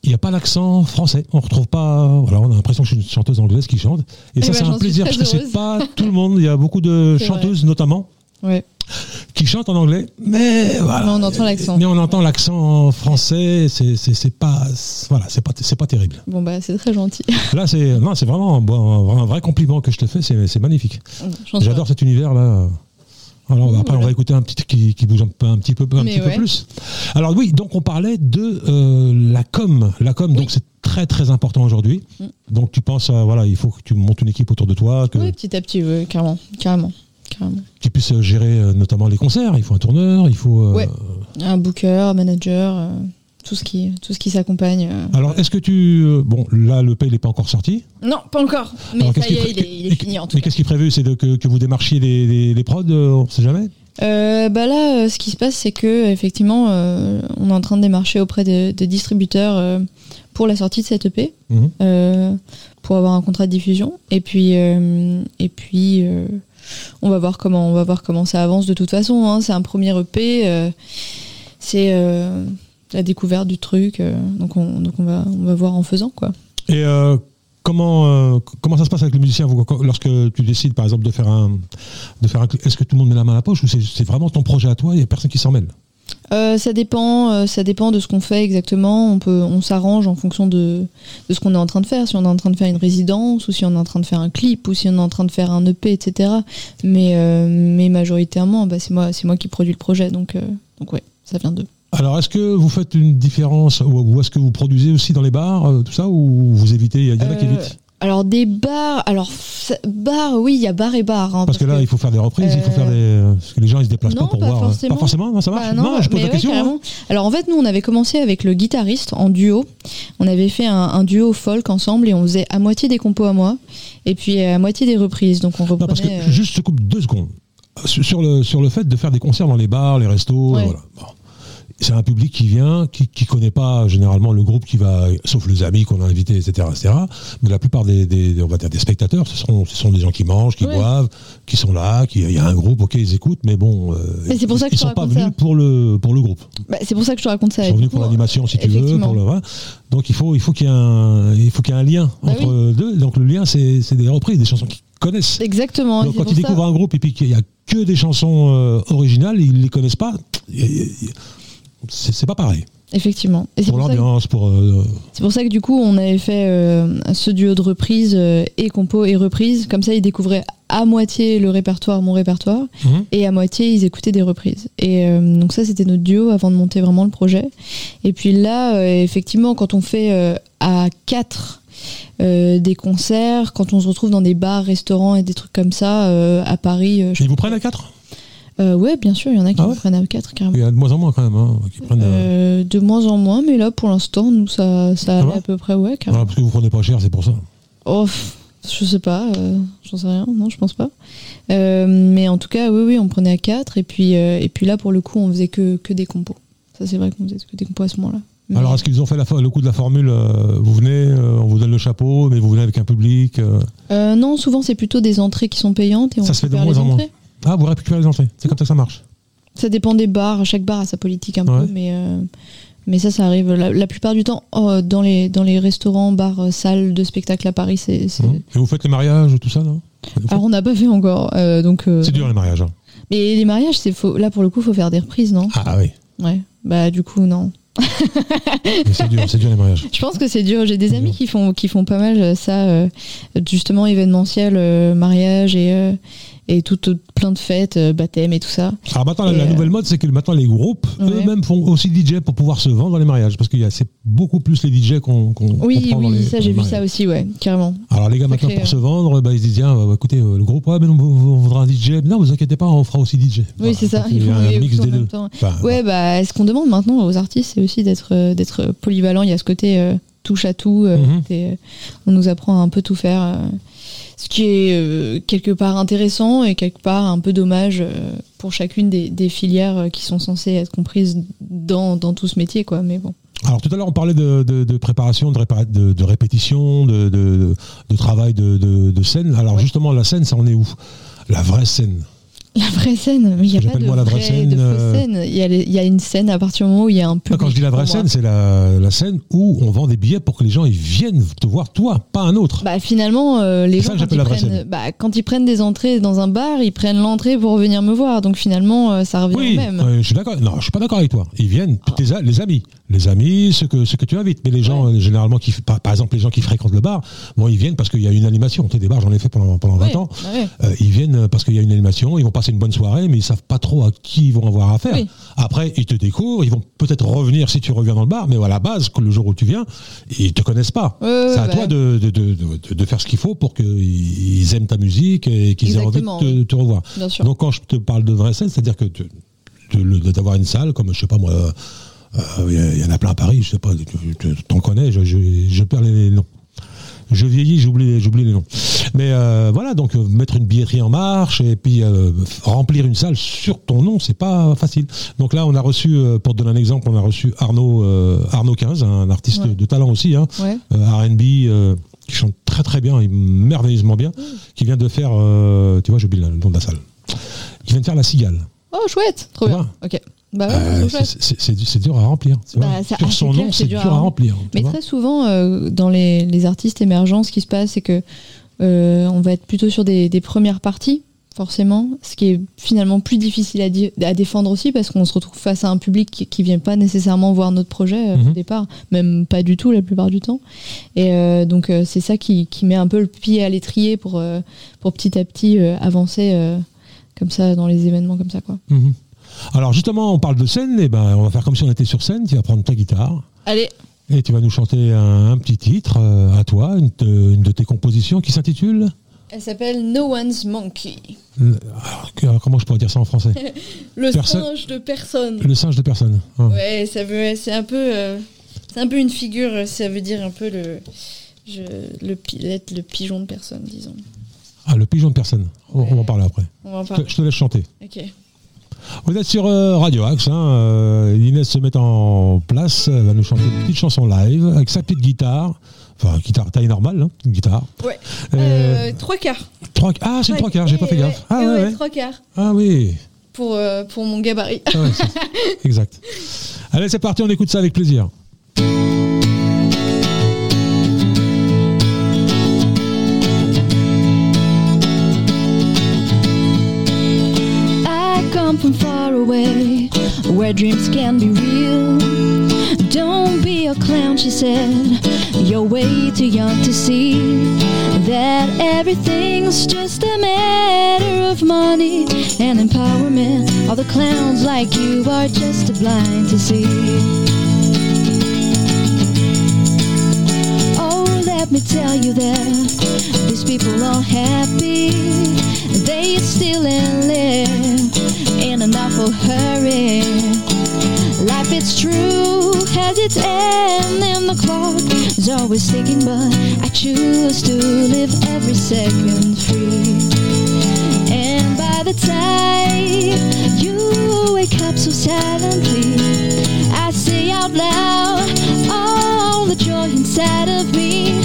il n'y a pas l'accent français. On retrouve pas. Voilà, on a l'impression que je suis une chanteuse anglaise qui chante. Et Eh ça, ben, c'est un plaisir parce que c'est pas [laughs] tout le monde. Il y a beaucoup de chanteuses, notamment, Ouais. qui chantent en anglais, mais voilà. Mais on entend l'accent. Mais on entend l'accent français. C'est pas voilà, c'est pas c'est pas terrible. Bon bah c'est très gentil. Là, c'est non, c'est vraiment un, bon- un vrai compliment que je te fais. C'est magnifique. Suis J'adore cet univers là. Alors après Voilà. on va écouter un petit qui, qui bouge un, peu, un petit peu un petit peu plus. Alors oui, donc on parlait de euh, la com, la com. Donc c'est très très important aujourd'hui. Mm. Donc tu penses à, voilà, il faut que tu montes une équipe autour de toi, que Oui, petit à petit, oui, carrément, carrément, carrément. tu puisses gérer euh, notamment les concerts. Il faut un tourneur, il faut. euh, Ouais. Un booker, un manager, euh, tout ce qui, tout ce qui s'accompagne. euh. Alors est-ce que tu euh, bon là le pay n'est pas encore sorti. Non, pas encore. Mais Alors, ça qu'est-ce y qui est, pré- il est, il est fini en tout Mais qu'est-ce qui est prévu, c'est que, que vous démarchiez les, les, les prods, euh, on sait jamais? Euh, bah là, euh, ce qui se passe, c'est que effectivement, euh, on est en train de démarcher auprès de, de distributeurs euh, pour la sortie de cette EP, Mhm. euh, pour avoir un contrat de diffusion. Et puis, euh, et puis, euh, on va voir comment, on va voir comment ça avance. De toute façon, hein, c'est un premier EP, euh, c'est euh, la découverte du truc, euh, donc on, va, on va voir en faisant quoi. Et comment, comment ça se passe avec les musiciens vous, lorsque tu décides par exemple de faire un, de faire un Est-ce que tout le monde met la main à la poche ou c'est c'est vraiment ton projet à toi Il n'y a personne qui s'en mêle? Euh, ça dépend, euh, ça dépend de ce qu'on fait exactement. On peut, on s'arrange en fonction de, de ce qu'on est en train de faire. Si on est en train de faire une résidence, ou si on est en train de faire un clip, ou si on est en train de faire un EP, etc. Mais, euh, mais majoritairement, bah, c'est moi, c'est moi qui produis le projet, donc, donc ouais, ça vient d'eux. Alors est-ce que vous faites une différence ou, est-ce que vous produisez aussi dans les bars, tout ça, ou vous évitez Il y en a qui évitent Alors des bars, alors ça- bar, oui, il y a bar et bar. hein, Parce que là, il faut faire des reprises, il faut euh, faire des. Parce que les gens, ils se déplacent non, pas pour pas voir. euh, forcément. Pas forcément, non, ça marche. Bah non, je pose la ouais, question. hein. Alors en fait, nous, on avait commencé avec le guitariste en duo. On avait fait un, un duo folk ensemble et on faisait à moitié des compos à moi et puis à moitié des reprises. Donc on Non, parce que reprenait. euh, juste te coupe deux secondes. Sur sur le, sur le fait de faire des concerts dans les bars, les restos, Ouais. voilà. Bon. C'est un public qui vient, qui qui connaît pas généralement le groupe qui va, sauf les amis qu'on a invités, etc., etc. Mais la plupart des, des, on va dire des spectateurs, ce sont, ce sont des gens qui mangent, qui Ouais. boivent, qui sont là, qui, il y a un groupe, ok, ils écoutent, mais bon, euh, Mais c'est pour ça que ils je te sont pas venus ça. pour le pour le groupe. bah, c'est pour ça que je te raconte ça. Ils sont venus pour l'animation, si tu veux, pour le. Donc il faut il faut qu'il y ait un il faut qu'il y ait un lien Bah entre deux. Donc le lien, c'est c'est des reprises, des chansons qu'ils connaissent. Exactement. Donc quand ils ça- découvrent un groupe et puis qu'il y a que des chansons euh, originales, ils les connaissent pas. y- y- c'est pas pareil. Effectivement. Et c'est Pour l'ambiance, pour. euh, c'est pour ça que du coup, on avait fait euh, ce duo de reprises euh, et compo et reprises. Comme ça, ils découvraient à moitié le répertoire, mon répertoire, mhm. et à moitié ils écoutaient des reprises. Et donc ça c'était notre duo avant de monter vraiment le projet. Et puis là effectivement quand on fait à quatre euh, des concerts, quand on se retrouve dans des bars, restaurants et des trucs comme ça euh, à Paris, euh, je- Ils vous prennent à 4 euh, ouais bien sûr il y en a qui Ah prennent à quatre carrément. Il y a de moins en moins quand même. Hein, qui prennent, euh, Euh, de moins en moins, mais là pour l'instant nous ça ça allait à peu près ouais carrément. voilà, parce que vous prenez pas cher, c'est pour ça. Oh, je sais pas, euh, j'en sais rien, non, je pense pas. Euh, mais en tout cas, oui, oui, on prenait à 4 et puis, et puis là, pour le coup, on faisait que, que des compos. Ça, c'est vrai qu'on faisait que des compos à ce moment-là. Mais- Alors est-ce qu'ils ont fait la, le coup de la formule euh, Vous venez, euh, on vous donne le chapeau, mais vous venez avec un public. euh, non, souvent, c'est plutôt des entrées qui sont payantes et on Ça se fait de moins en moins. Ah, vous récupérez les entrées. C'est comme ça que ça marche. Ça dépend des bars, chaque bar a sa politique un Ouais. peu, mais, euh, mais ça, ça arrive la, la plupart du temps oh, dans, les, dans les restaurants, bars, euh, salles de spectacle à Paris. c'est Mhm. Et vous faites les mariages, tout ça, non Alors, on n'a pas fait encore. euh, donc, euh, C'est dur les mariages. hein. Mais les mariages, c'est faux. là, pour le coup, faut faire des reprises, non Ah oui. Ouais. Bah, du coup, non. C'est dur, c'est dur les mariages. Je pense que c'est dur. J'ai des amis dur. qui font, qui font pas mal ça, euh, justement événementiel, euh, mariage et, euh, et tout, tout- plein de fêtes, euh, baptême et tout ça. Alors maintenant, la, Et, la euh, nouvelle mode, c'est que maintenant les groupes Ouais. eux-mêmes font aussi DJ pour pouvoir se vendre dans les mariages. Parce qu'il y a c'est beaucoup plus les DJ qu'on qu'on Oui, prend dans oui, les ça j'ai vu mariages. ça aussi, ouais, carrément. Alors les gars, maintenant crée, pour se vendre, bah, ils se disent tiens, bah, écoutez, euh, le groupe, ouais, mais on, on voudra un DJ. Non, vous inquiétez pas, on fera aussi DJ. Oui, c'est ça. Il font un mix des deux. Enfin, Ouais, bah, ce qu'on demande maintenant aux artistes, c'est aussi d'être d'être polyvalent. Il y a ce côté euh, touche à tout. euh, Mhm. on nous apprend à un peu tout faire. euh, ce qui est euh, quelque part intéressant et quelque part un peu dommage euh, pour chacune des, des filières euh, qui sont censées être comprises dans, dans tout ce métier, quoi. Mais bon. Alors tout à l'heure on parlait de, de- de préparation, de, répa- de- répétition, de, travail de, scène. Alors Ouais. justement la scène, ça en est où? La vraie scène? [laughs] La vraie scène, mais il n'y a pas de, moi la vraie vraie, scène, de fausse euh, scène. Il y, a les- il y a une scène à partir du moment où il y a un Ah, public. Quand je dis la vraie scène, c'est la, la scène où on vend des billets pour que les gens ils viennent te voir toi, pas un autre. Bah finalement, euh, les gens quand ils, prennent, bah, quand ils prennent des entrées dans un bar, ils prennent l'entrée pour venir me voir. Donc finalement, euh, ça revient oui, au même. euh, je suis d'accord. Non, je suis pas d'accord avec toi. Ils viennent, tes a- les amis, les amis, ceux que ceux que tu invites. Mais les gens euh, généralement qui, par, par exemple les gens qui fréquentent le bar, bon, ils viennent parce qu'il y a une animation. Tu sais, des bars, j'en ai fait pendant pendant 20 Ouais, ans. bah ouais. Euh, ils viennent parce qu'il y a une animation, ils vont passer une bonne soirée, mais ils savent pas trop à qui ils vont avoir affaire. Oui. Après, ils te découvrent, ils vont peut-être revenir si tu reviens dans le bar, mais à la base, le jour où tu viens, ils te connaissent pas. C'est à bah. toi de, de, de, faire ce qu'il faut pour qu'ils ils aiment ta musique et qu'ils aient envie de te, revoir. Donc quand je te parle de vraie scène, c'est-à-dire que d'avoir une salle comme, je sais pas moi, euh, euh, il y en a plein à Paris, je sais pas, tu tu- t'en connais, je, je, je perds les noms. Je vieillis, j'oublie, j'oublie les noms. Mais euh, voilà, donc euh, mettre une billetterie en marche et puis euh, remplir une salle sur ton nom, c'est pas facile. Donc là, on a reçu, pour te donner un exemple, on a reçu Arnaud, Arnaud 15, un artiste Ouais. de talent aussi, hein, Ouais. R&B, qui chante très très bien, et merveilleusement bien, qui vient de faire, euh, tu vois, j'oublie le nom de la salle, qui vient de faire La Cigale. Oh, chouette, trop bien. Ok. Bah ouais, Euh, c'est- dur à remplir. Bah, ça- Sur son clair nom, c'est dur à remplir. tu Mais vois. très souvent, euh, dans les, les artistes émergents, ce qui se passe, c'est que euh, on va être plutôt sur des, des premières parties, forcément, ce qui est finalement plus difficile à, à défendre aussi, parce qu'on se retrouve face à un public qui, qui vient pas nécessairement voir notre projet euh, Mhm. au départ, même pas du tout la plupart du temps. Et euh, donc euh, c'est ça qui, qui met un peu le pied à l'étrier pour, pour petit à petit avancer comme ça dans les événements comme ça, quoi. Mhm. Alors justement, on parle de scène, et ben on va faire comme si on était sur scène. Tu vas prendre ta guitare Allez, et tu vas nous chanter un, un petit titre euh, à toi, une, de- une de tes compositions qui s'intitule. elle s'appelle No One's Monkey. le- alors, que- comment je pourrais dire ça en français [laughs] Le Personne- singe de personne. Le singe de personne. Ah. Ouais, ça veut, c'est un peu, euh, c'est un peu une figure. euh, Ça veut dire un peu le, je, le, le pigeon de personne, disons. Ah, le pigeon de personne. On, on va en parler après. On va en Je te, parler. je te laisse chanter. Ok. Vous êtes sur euh, Radio Axe. Hein, euh, Inès se met en place. Elle va nous chanter une petite chanson live avec sa petite guitare. Enfin, guitare taille normale, hein, une guitare. Ouais. Euh, trois quarts. trois, ah, c'est trois quarts, j'ai pas fait gaffe. Ah, ouais, ouais, ouais. trois quarts Ah oui. pour euh, pour mon gabarit. Ah ouais, [laughs] exact. Allez, c'est parti, on écoute ça avec plaisir. Away, where dreams can be real. Don't be a clown, she said. You're way too young to see that everything's just a matter of money and empowerment. All the clowns like you are just blind to see. Oh, let me tell you that these people are happy. They still and live in an awful hurry. Life is true, has its end, and the clock is always ticking. But I choose to live every second free. And by the time you wake up so silently, I say out loud all the joy inside of me.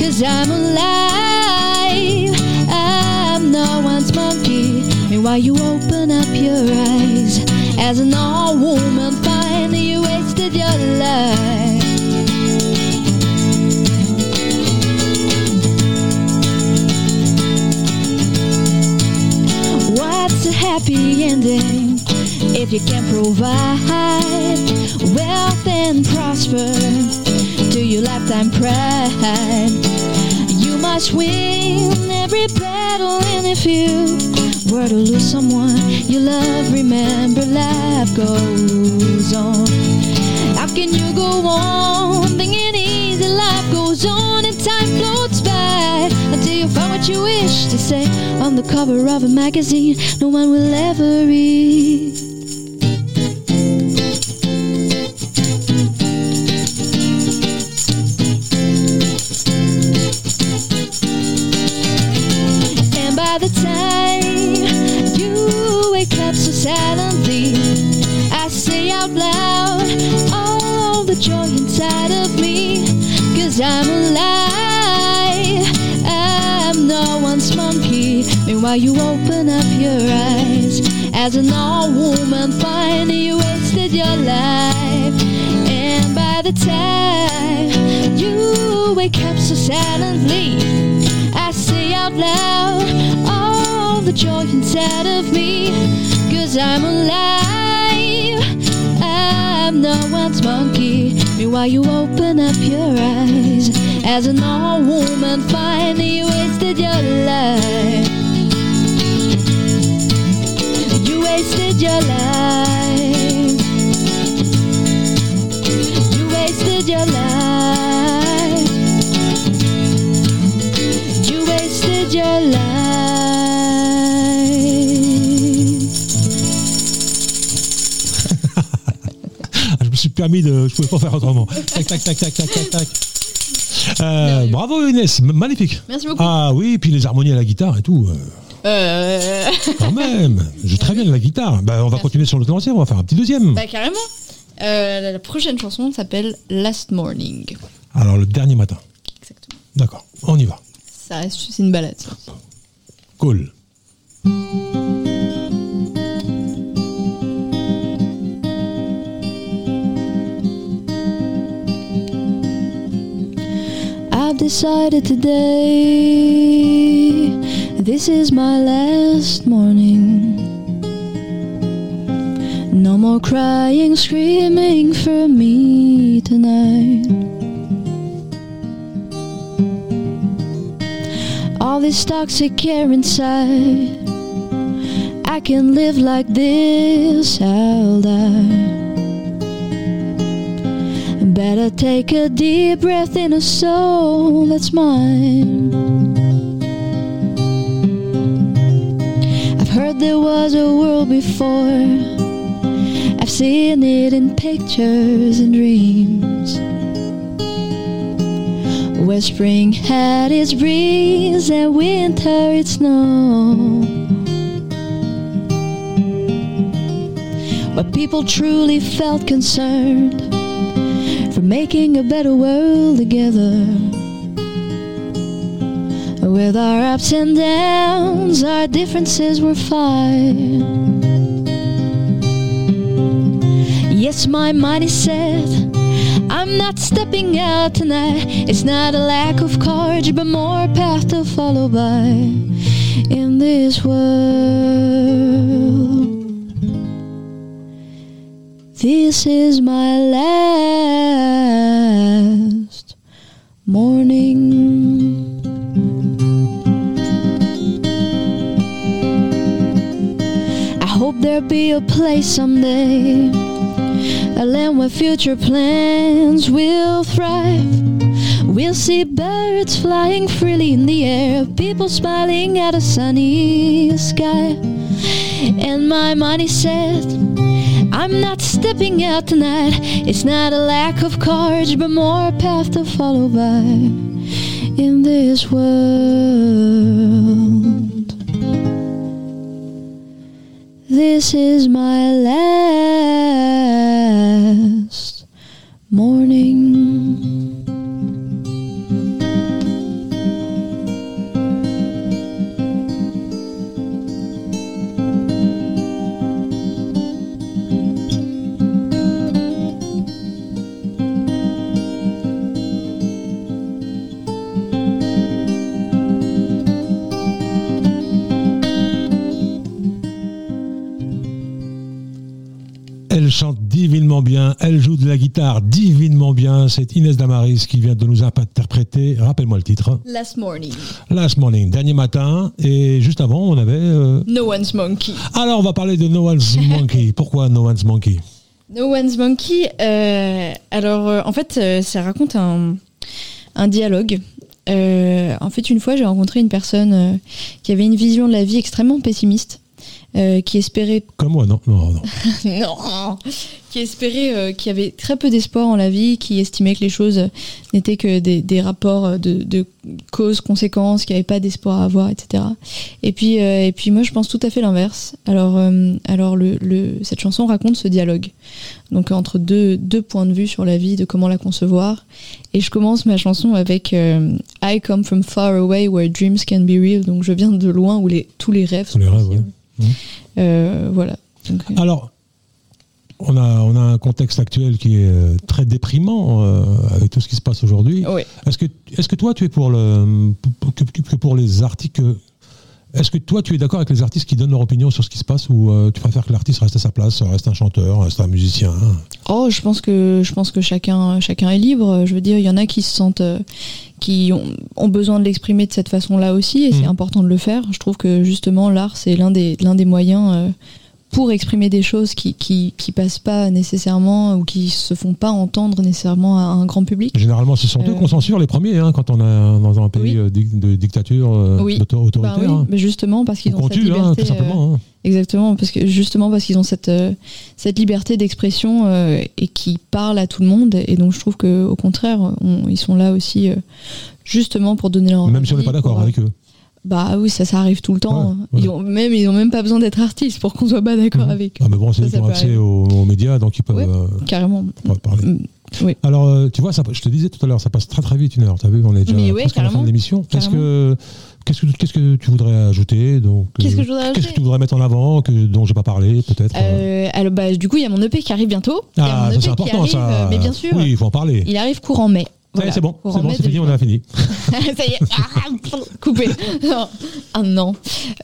Cause I'm alive, I'm no one's monkey. Meanwhile, you open up your eyes as an old woman, finally you wasted your life. What's a happy ending If you can provide wealth and prosper to your lifetime pride, you must win every battle. And if you were to lose someone you love, remember life goes on. How can you go on thinking easy? Life goes on and time floats by until you find what you wish to say on the cover of a magazine no one will ever read. And by the time I'm alive, I'm no one's monkey. Meanwhile, you open up your eyes as an old woman, find you wasted your life. And by the time you wake up so silently, I say out loud all the joy inside of me. Cause I'm alive. I'm no one's monkey. Meanwhile, you open up your eyes as an old woman finally you wasted your life. You wasted your life. You wasted your life. You wasted your life. Permis de. Je pouvais pas faire autrement. Tac, tac, tac, tac, tac, tac, tac. Euh, bravo Inès, magnifique. Merci beaucoup. Ah oui, puis les harmonies à la guitare et tout. euh, Euh... quand même, je très bien la guitare. Bah, on va Merci. continuer sur le lancé, on va faire un petit deuxième. bah carrément. Euh, la prochaine chanson s'appelle Last Morning. Alors le dernier matin. Exactement. D'accord, on y va. Ça reste, c'est une balade. ça. Cool. Decided today this is my last morning. No more crying, screaming for me tonight. All this toxic care inside. I can live like this, I'll die. Better take a deep breath in a soul that's mine. I've heard there was a world before. I've seen it in pictures and dreams. Where spring had its breeze and winter its snow. Where people truly felt concerned making a better world together. With our ups and downs, our differences were fine. Yes, my mind is set. I'm not stepping out tonight. It's not a lack of courage, but more path to follow by in this world. This is my last morning. I hope there'll be a place someday, a land where future plans will thrive. We'll see birds flying freely in the air, people smiling at a sunny sky. And my money said, I'm not stepping out tonight. It's not a lack of courage, but more path to follow by in this world. This is my last guitare divinement bien. C'est Inès Damaris qui vient de nous interpréter. Rappelle-moi le titre. Last morning. Last Morning, dernier matin. Et juste avant, on avait. euh, No one's monkey. Alors, on va parler de No One's [laughs] Monkey. Pourquoi No One's Monkey? No One's Monkey, euh, alors euh, en fait, euh, ça raconte un, un dialogue. En fait, une fois, j'ai rencontré une personne qui avait une vision de la vie extrêmement pessimiste, euh, qui espérait Comme moi, non, non, non. [laughs] non, qui espérait, euh, qui avait très peu d'espoir en la vie, qui estimait que les choses n'étaient que des, des rapports de, de causes-conséquences, qu'il n'y avait pas d'espoir à avoir, etc. Et puis, euh, et puis moi, je pense tout à fait l'inverse. Alors, euh, alors le, le, cette chanson raconte ce dialogue, donc entre deux, deux points de vue sur la vie, de comment la concevoir. Et je commence ma chanson avec euh, I come from far away where dreams can be real. Donc, je viens de loin où les, tous les rêves Tous les rêves, ouais. Euh, voilà. Donc, euh, Alors, on a, on a un contexte actuel qui est euh, très déprimant euh, avec tout ce qui se passe aujourd'hui. Est-ce que, est que toi, tu es pour, le, que pour les articles Est-ce que toi, tu es d'accord avec les artistes qui donnent leur opinion sur ce qui se passe ou euh, tu préfères que l'artiste reste à sa place, reste un chanteur, reste un musicien? Hein Oh, je pense que je pense que chacun chacun est libre. Je veux dire, il y en a qui se sentent euh, qui ont, ont besoin de l'exprimer de cette façon-là aussi, et c'est Mhm. important de le faire. Je trouve que justement l'art c'est l'un des l'un des moyens euh, pour exprimer des choses qui, qui qui passent pas nécessairement ou qui se font pas entendre nécessairement à un grand public. Généralement, ce sont eux Euh. qu'on censure les premiers hein, quand on est dans un pays Oui. euh, de dictature euh, Oui. Bah autoritaire. oui, hein. mais justement parce qu'ils ont cette hein, liberté. tout simplement. Exactement, parce que justement parce qu'ils ont cette cette liberté d'expression euh, et qui parlent à tout le monde, et donc je trouve que au contraire, on- ils sont là aussi euh, justement pour donner leur Même si on n'est pas d'accord avec eux. Bah oui, ça, ça arrive tout le temps. Ouais, Ils ont même ils ont même pas besoin d'être artistes pour qu'on soit pas d'accord Mhm. avec eux, Ah, mais bon, c'est ça ont accès aux, aux médias, donc ils peuvent Ouais. euh, carrément. parler. Mm, Oui. Alors, euh, tu vois, ça, je te disais tout à l'heure, ça passe très très vite une heure. T'as vu, on est déjà Mais presque à la fin de l'émission. Qu'est-ce que qu'est-ce que qu'est-ce que tu voudrais ajouter donc Qu'est-ce euh, que je voudrais Qu'est-ce que tu voudrais mettre en avant que dont j'ai pas parlé peut-être euh. Alors bah du coup il y a mon EP qui arrive bientôt. Ah, ça EP c'est important arrive, ça. Mais bien sûr, Oui, il faut en parler. il arrive courant mai. Voilà, c'est bon, c'est bon, fini, on 2020. a fini. [laughs] ça y est, ah, coupé. Non, [laughs] Un an.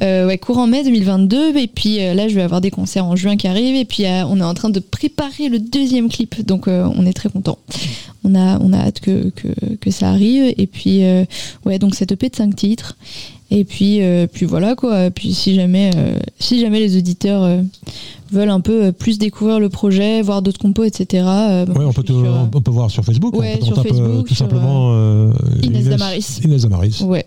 Euh, ouais, courant mai 2022. Et puis euh, là, je vais avoir des concerts en juin qui arrivent. Et puis euh, on est en train de préparer le deuxième clip. Donc on est très content. On a, on a hâte que, que, que ça arrive. Et puis, ouais, donc cette EP de 5 titres. Et puis, euh, puis voilà quoi. Puis si jamais, euh, si jamais les auditeurs euh, veulent un peu plus découvrir le projet, voir d'autres compos, etc. euh, Ouais, on peut, suis te- sur, on peut voir sur Facebook. Ouais, on sur tape, Facebook, tout sur, simplement Inès Damaris. Inès Damaris. Ouais.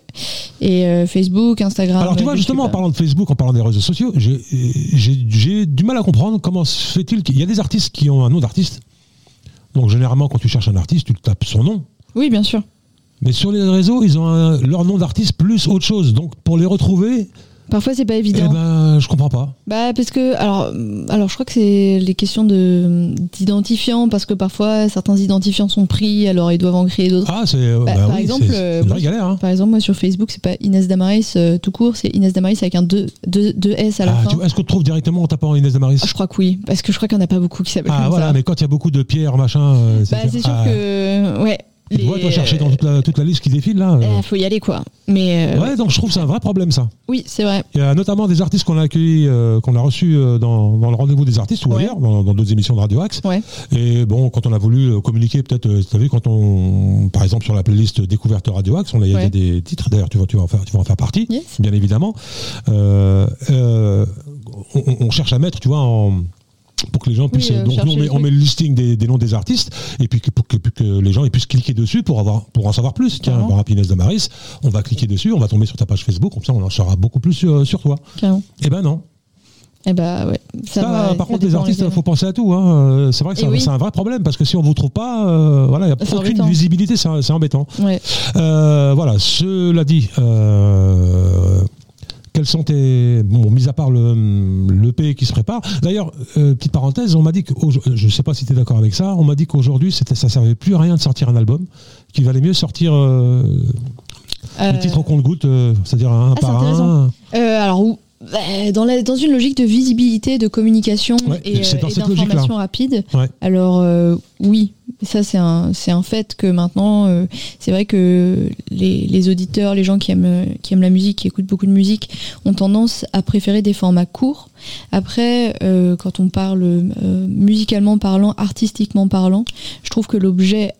Et Facebook, Instagram. Alors tu vois YouTube. justement en parlant de Facebook, en parlant des réseaux sociaux, j'ai du mal à comprendre comment se fait-il qu'il y a des artistes qui ont un nom d'artiste. Donc généralement quand tu cherches un artiste, tu tapes son nom. Oui, bien sûr. Mais sur les réseaux, ils ont un- leur nom d'artiste plus autre chose. Donc pour les retrouver, Parfois, c'est pas eh évident. ben, je comprends pas. Bah, parce que, alors, euh, alors, je crois que c'est les questions de d'identifiants, parce que parfois, certains identifiants sont pris, alors ils doivent en créer d'autres. Ah, c'est euh, Bah, bah par oui, exemple, c'est- c'est moi, galère. hein. Par exemple, moi, sur Facebook, c'est pas Inès Damaris euh, tout court, c'est Inès Damaris avec un 2 deux, deux S à la Ah, fin. tu vois, Est-ce qu'on te trouve directement en tapant Inès Damaris? Ah, je crois que oui, parce que je crois qu'il n'y en a pas beaucoup qui s'appellent Ah comme voilà, ça. mais quand il y a beaucoup de pierres, machin, euh, Bah, c'est sûr ah, que, ouais. Tu les- dois toi chercher dans toute la, toute la liste qui défile là. euh. Euh, faut y aller, quoi. Mais, euh, Ouais, donc je trouve que c'est un vrai problème ça. oui, c'est vrai. Il y a notamment des artistes qu'on a accueillis, euh, qu'on a reçus euh, dans, dans le rendez-vous des artistes ou Ouais. ailleurs, dans dans d'autres émissions de Radio Axe. Ouais. Et bon, quand on a voulu euh, communiquer, peut-être, tu as vu, quand on, par exemple, sur la playlist découverte Radio Axe, on a il y a Ouais. des titres. D'ailleurs, tu vas, tu vas en faire, tu vas en faire partie, Yes. bien évidemment. Euh, euh, on, on cherche à mettre, tu vois, en pour que les gens puissent. euh, donc nous, on met, le on met le listing des, des noms des artistes et puis que, pour que, que les gens ils puissent cliquer dessus pour avoir pour en savoir plus. Tiens, par Inès Damaris, on va cliquer dessus, on va tomber sur ta page Facebook, comme ça on en saura beaucoup plus sur, sur toi. Carrément. Eh ben non. Eh bah, ouais. Ça Ça, va, par ça contre, les artistes, il faut penser à tout. hein. Euh, C'est vrai que Et c'est un- oui. c'est un vrai problème parce que si on vous trouve pas, euh, voilà, il n'y a aucune visibilité, c'est c'est embêtant. Ouais. Euh, voilà, cela dit, euh, quels sont tes. Bon, mis à part le, le P qui se prépare. D'ailleurs, euh, petite parenthèse, on m'a dit que. Je sais pas si tu es d'accord avec ça, on m'a dit qu'aujourd'hui, ça servait plus à rien de sortir un album, qu'il valait mieux sortir euh, Euh, les titres au compte-goutte, euh, c'est-à-dire un Ah, par un. alors, où- dans, la, dans une logique de visibilité, de communication Ouais, et, euh, et d'information rapide, Ouais. alors euh, oui, Ça, c'est un, c'est un fait que maintenant, euh, c'est vrai que les, les auditeurs, les gens qui aiment, qui aiment la musique, qui écoutent beaucoup de musique, ont tendance à préférer des formats courts. Après, euh, quand on parle euh, musicalement parlant, artistiquement parlant, je trouve que l'objet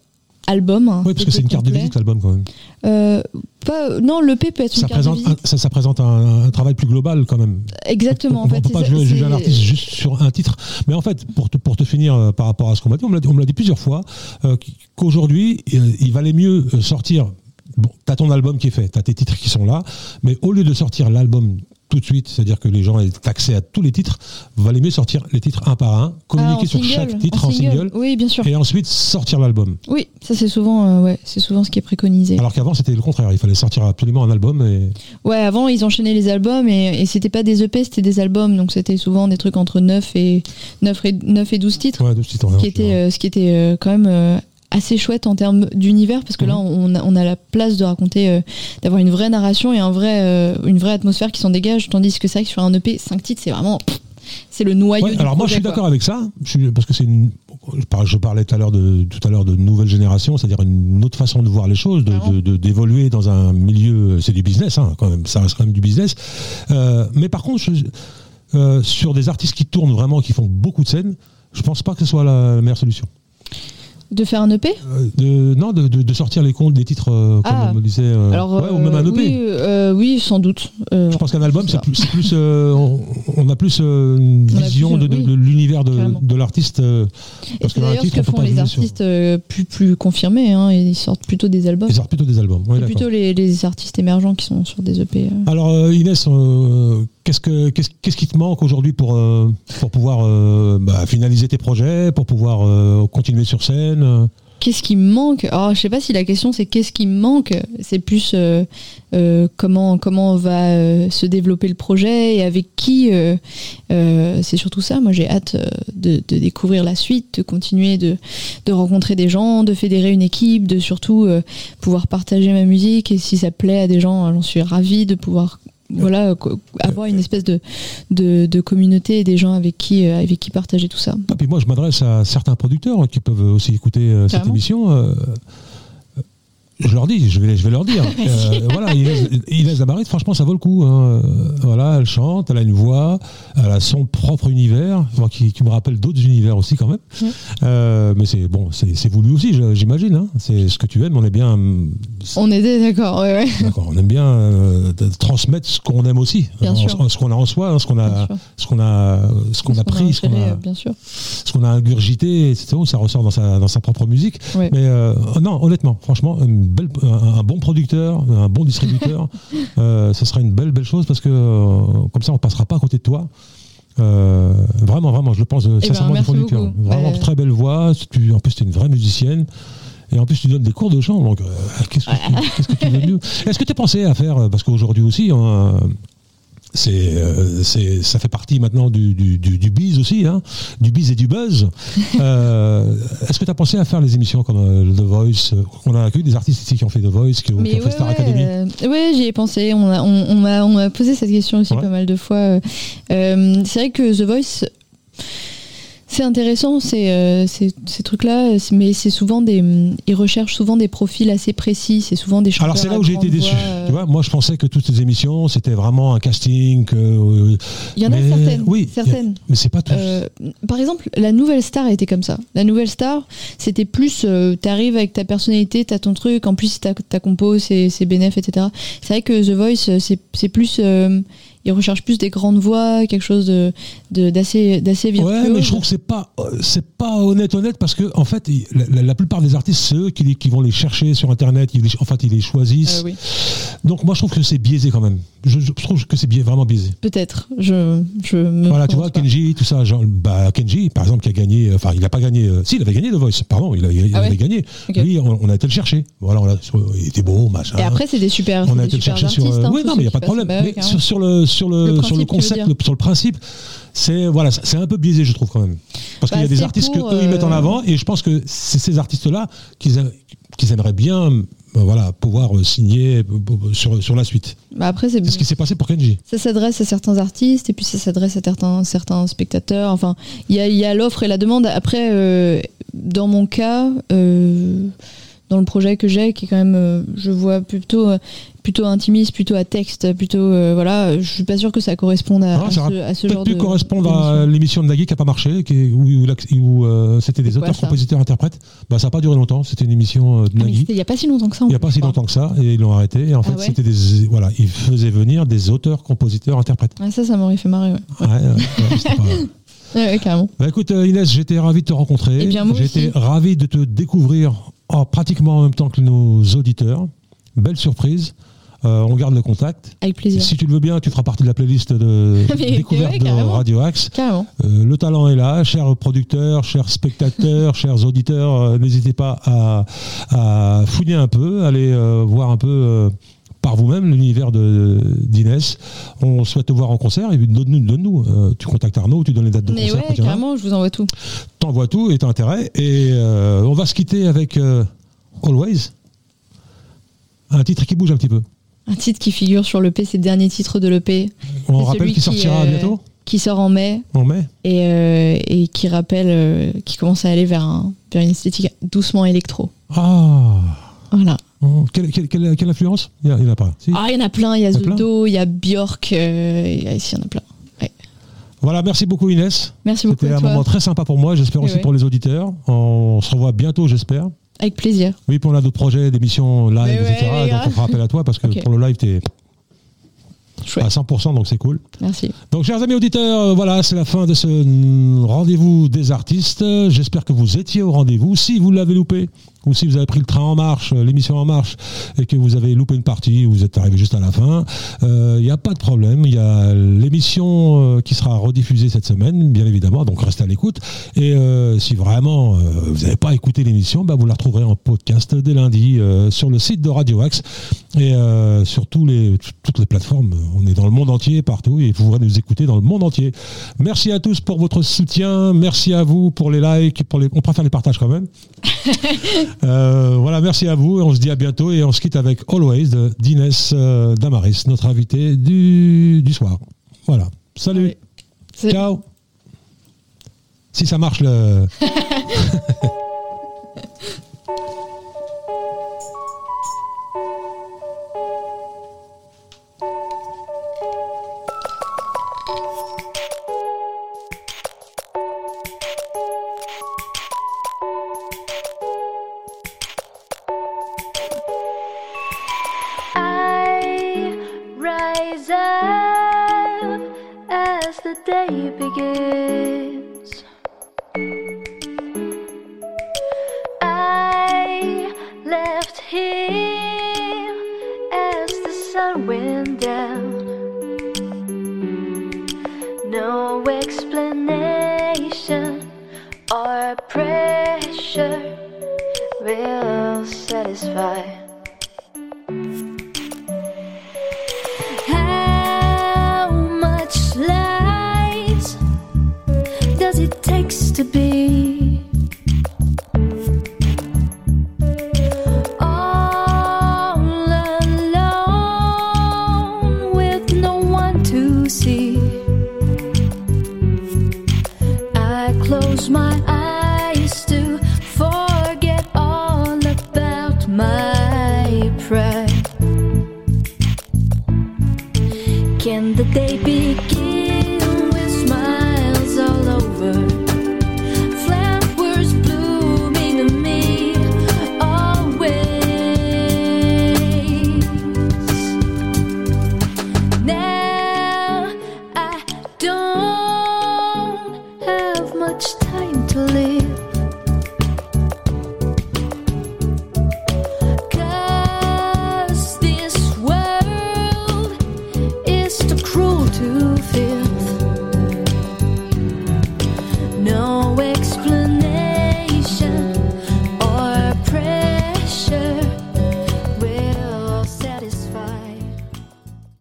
album. Oui, parce que c'est une carte de visite l'album quand même. euh, pas, non, le P peut être une Ça carte de visite. un, ça, ça présente un, un travail plus global quand même. Exactement. On en fait, ne peut pas jouer, juger un artiste juste sur un titre. Mais en fait, pour te, pour te finir euh, par rapport à ce qu'on m'a dit, on me l'a dit, plusieurs fois, euh, qu'aujourd'hui, euh, il valait mieux sortir. Bon, t'as ton album qui est fait, t'as tes titres qui sont là, mais au lieu de sortir l'album tout de suite, c'est-à-dire que les gens aient accès à tous les titres, valait mieux sortir les titres un par un, Ah, communiquer en sur single, chaque titre en single, Oui, bien sûr. et ensuite sortir l'album. Oui, ça c'est souvent, euh, ouais, c'est souvent ce qui est préconisé. Alors qu'avant c'était le contraire, il fallait sortir absolument un album et Ouais, avant ils enchaînaient les albums et, et c'était pas des EP, c'était des albums, donc c'était souvent des trucs entre 9 et 9 et, 9 et 12 titres, ouais, deux titres. ce qui était, euh, ce qui était euh, quand même assez chouette en termes d'univers parce que là Mhm. on a, on a la place de raconter, euh, d'avoir une vraie narration et un vrai, euh, une vraie atmosphère qui s'en dégage, tandis que c'est vrai que sur un EP, 5 titres c'est vraiment, c'est le noyau Ouais, du alors moi je suis d'accord avec ça, je suis- parce que c'est une. je par- Je parlais tout à l'heure de tout à l'heure de nouvelle génération, c'est-à-dire une autre façon de voir les choses, de- Clairement. de- de- d'évoluer dans un milieu, c'est du business hein, quand même, ça reste quand même du business. Euh, mais par contre, je- sur des artistes qui tournent vraiment, qui font beaucoup de scènes, je pense pas que ce soit la meilleure solution. De faire un EP Euh, de, non, de, de- de sortir les comptes des titres, euh, comme Ah. on disait, euh, Alors, ouais, ou même un EP. oui, euh, oui, sans doute. Je pense qu'un album, c'est plus, euh, on, on a plus une On vision plus, de, oui. l'univers de, l'artiste. parce c'est que d'ailleurs ce que font les artistes plus, plus confirmés, hein, ils sortent plutôt des albums. Ils sortent plutôt des albums. ouais, C'est plutôt les, les artistes émergents qui sont sur des EP. Alors Inès, qu'est-ce que qu'est-ce qu'est-ce qui te manque aujourd'hui pour euh, pour pouvoir euh, bah, finaliser tes projets, pour pouvoir euh, continuer sur scène Qu'est-ce qui me manque? Alors, je sais pas si la question c'est qu'est-ce qui me manque. C'est plus comment comment va se développer le projet et avec qui. c'est surtout ça. Moi, j'ai hâte de, découvrir la suite, de continuer de, de rencontrer des gens, de fédérer une équipe, de surtout pouvoir partager ma musique. Et si ça plaît à des gens, euh, j'en suis ravie de pouvoir voilà avoir une espèce de, de, de communauté et des gens avec qui euh, avec qui partager tout ça. Et puis moi, je m'adresse à certains producteurs qui peuvent aussi écouter euh, cette émission. Je leur dis, je vais, je vais leur dire. [laughs] Euh, voilà, Inès, Lamarite, franchement, ça vaut le coup. hein. Voilà, elle chante, elle a une voix, elle a son propre univers, qui, qui me rappelle d'autres univers aussi quand même. Euh, mais c'est bon, c'est voulu aussi, j'imagine. hein. C'est ce que tu aimes. On est bien, On était d'accord, ouais, ouais. d'accord, on aime bien euh, transmettre ce qu'on aime aussi, Bien En- sûr. ce qu'on a en soi, hein, ce qu'on a, sûr. ce qu'on a, ce qu'on a pris, ce qu'on a bien sûr. ce qu'on a ingurgité, etc. Ça ressort dans sa, dans sa propre musique. Ouais. Mais euh, non, honnêtement, franchement, une belle, un, bon producteur, un bon distributeur, [laughs] euh, ce sera une belle, belle chose parce que euh, comme ça, on passera pas à côté de toi. Euh, vraiment, vraiment, je le pense euh, Eh ben, sincèrement du fond du cœur. beaucoup. Vraiment très belle voix. Tu, en plus, tu es une vraie musicienne. Et en plus, tu donnes des cours de chant. Donc, euh, qu'est-ce que, tu- [laughs] qu'est-ce que tu veux de mieux? Est-ce que tu as pensé à faire, euh, parce qu'aujourd'hui aussi, hein, c'est, euh, c'est, ça fait partie maintenant du, du, du, du biz aussi, hein, du biz et du buzz. [laughs] Euh, est-ce que tu as pensé à faire les émissions comme euh, The Voice? On a accueilli des artistes ici qui ont fait The Voice, qui, ont- ont fait ouais, Star ouais, Academy. ouais, j'y ai pensé. On m'a on, on posé cette question aussi Ouais. pas mal de fois. C'est vrai que The Voice, c'est intéressant, c'est, euh, ces, ces trucs-là, mais c'est souvent des. Ils recherchent souvent des profils assez précis. C'est souvent des chanteurs. Alors c'est là où j'ai été déçu. euh, Tu vois, moi je pensais que toutes ces émissions c'était vraiment un casting. que, euh, Il y en a mais- certaines. Oui, certaines. mais c'est pas tout. Euh, par exemple, la nouvelle star était comme ça. La nouvelle star, c'était plus, euh, t'arrives avec ta personnalité, t'as ton truc, en plus ta, ta compo, c'est bénéf, etc. C'est vrai que The Voice, euh, c'est c'est plus, ils recherchent plus des grandes voix, quelque chose de d'assez d'assez virtuose. Ouais, mais je trouve que c'est pas euh, c'est pas honnête honnête parce que en fait il- la, la- la plupart des artistes c'est eux qui, qui vont les chercher sur internet, ils les, en fait ils les choisissent. Euh, oui. Donc moi je trouve que c'est biaisé quand même. Je, je trouve que c'est vraiment biaisé. Peut-être. Je je me Voilà, tu vois pas. Kenji, tout ça, genre, bah Kenji par exemple qui a gagné, euh, enfin il a pas gagné, euh, si il avait gagné The Voice, pardon, il, a- il Ah ouais avait gagné. Ok. Lui on, on a été le chercher. Voilà, on il était beau, machin. Et après, c'est des super, on a des été le chercher sur. euh, hein, oui, non, mais il n'y a pas de problème. Bah mais ouais, sur, sur le sur le, Le sur le concept, le- sur le principe, c'est voilà, c'est un peu biaisé, je trouve quand même. Parce qu'il y a Bah, des artistes pour, que eux ils mettent en euh, avant, et je pense que c'est ces artistes-là qu'ils aimeraient bien, euh, voilà, pouvoir euh, signer euh, sur sur la suite. Bah après, c'est ce qui s'est passé pour Kenji. ça s'adresse à certains artistes et puis ça s'adresse à certains, certains spectateurs. Enfin, il y a, y a l'offre et la demande. Après, euh, dans mon cas, euh, dans le projet que j'ai, qui est quand même, euh, je vois plutôt, euh, plutôt intimiste, plutôt à texte, plutôt, euh, voilà, je suis pas sûre que ça corresponde à, Ah, à ça ce, à ce genre de. correspondre à l'émission de Nagui qui n'a pas marché, qui est- où, où l'ac- où, euh, c'était des auteurs, compositeurs, interprètes. Bah, ça n'a pas duré longtemps. C'était une émission de Ah, Nagui. il y a pas si longtemps que ça. Il n'y a pas si longtemps que ça, et ils l'ont arrêté. Et en fait, ouais c'était des. Voilà, ils faisaient venir des auteurs, compositeurs, interprètes. Ah, ça, ça m'aurait fait marrer. Ouais, Ouais, ouais, [laughs] carrément. Bah, écoute, Inès, j'étais ravi de te rencontrer. Eh J'étais ravi de te découvrir oh, pratiquement en même temps que nos auditeurs. Belle surprise. Euh, on garde le contact. Avec plaisir. Si tu le veux bien, tu feras partie de la playlist de [laughs] découverte ouais, de. Radio Axe. Euh, le talent est là, chers producteurs, chers spectateurs, [laughs] chers auditeurs, euh, n'hésitez pas à, à fouiller un peu, aller euh, voir un peu euh, par vous-même l'univers de d'Inès. On souhaite te voir en concert, et donne-nous, donne-nous. Euh, tu contactes Arnaud, tu donnes les dates de Mais concert ouais, a. carrément, je vous envoie tout. T'envoies tout et t'as intérêt. Et euh, on va se quitter avec euh, Always, un titre qui bouge un petit peu. Un titre qui figure sur l'EP, c'est le dernier titre de l'EP. On rappelle qu'il sortira euh, bientôt, Qui sort en mai en mai. et, et qui rappelle, qui commence à aller vers, un, vers une esthétique doucement électro. Ah Voilà. Oh, quelle, quelle- quelle- quelle influence? Il n'y en a pas. Si Ah, il y en a plein. Il y a Zodo, il y a Björk. euh, il y en a plein. Voilà, merci beaucoup Inès. Merci beaucoup C'était un toi. moment très sympa pour moi, j'espère Oui, aussi pour les auditeurs. On se revoit bientôt, j'espère. Avec plaisir. Oui, puis on a d'autres projets, d'émissions live, ouais, etc. donc on fera appel à toi parce que pour le live, tu es Chouette. à 100%, donc c'est cool. Merci. Donc, chers amis auditeurs, euh, voilà, c'est la fin de ce mm, rendez-vous des artistes. J'espère que vous étiez au rendez-vous. Si vous l'avez loupé, ou si vous avez pris le train en marche, euh, l'émission en marche, et que vous avez loupé une partie, ou vous êtes arrivé juste à la fin, il n'y a pas de problème. Il y a l'émission euh, qui sera rediffusée cette semaine, bien évidemment, donc restez à l'écoute. Et euh, si vraiment euh, vous n'avez pas écouté l'émission, bah, vous la retrouverez en podcast dès lundi euh, sur le site de Radio Axe et euh, sur toutes les plateformes. On est dans le monde entier, partout, et vous pourrez nous écouter dans le monde entier. Merci à tous pour votre soutien. Merci à vous pour les likes. Pour les... On préfère les partages quand même. [laughs] Euh, voilà, merci à vous. On se dit à bientôt. Et on se quitte avec Always d'Inès euh, Damaris, notre invité du, du soir. Voilà. Salut. Ciao. Si ça marche le. [laughs] day begins.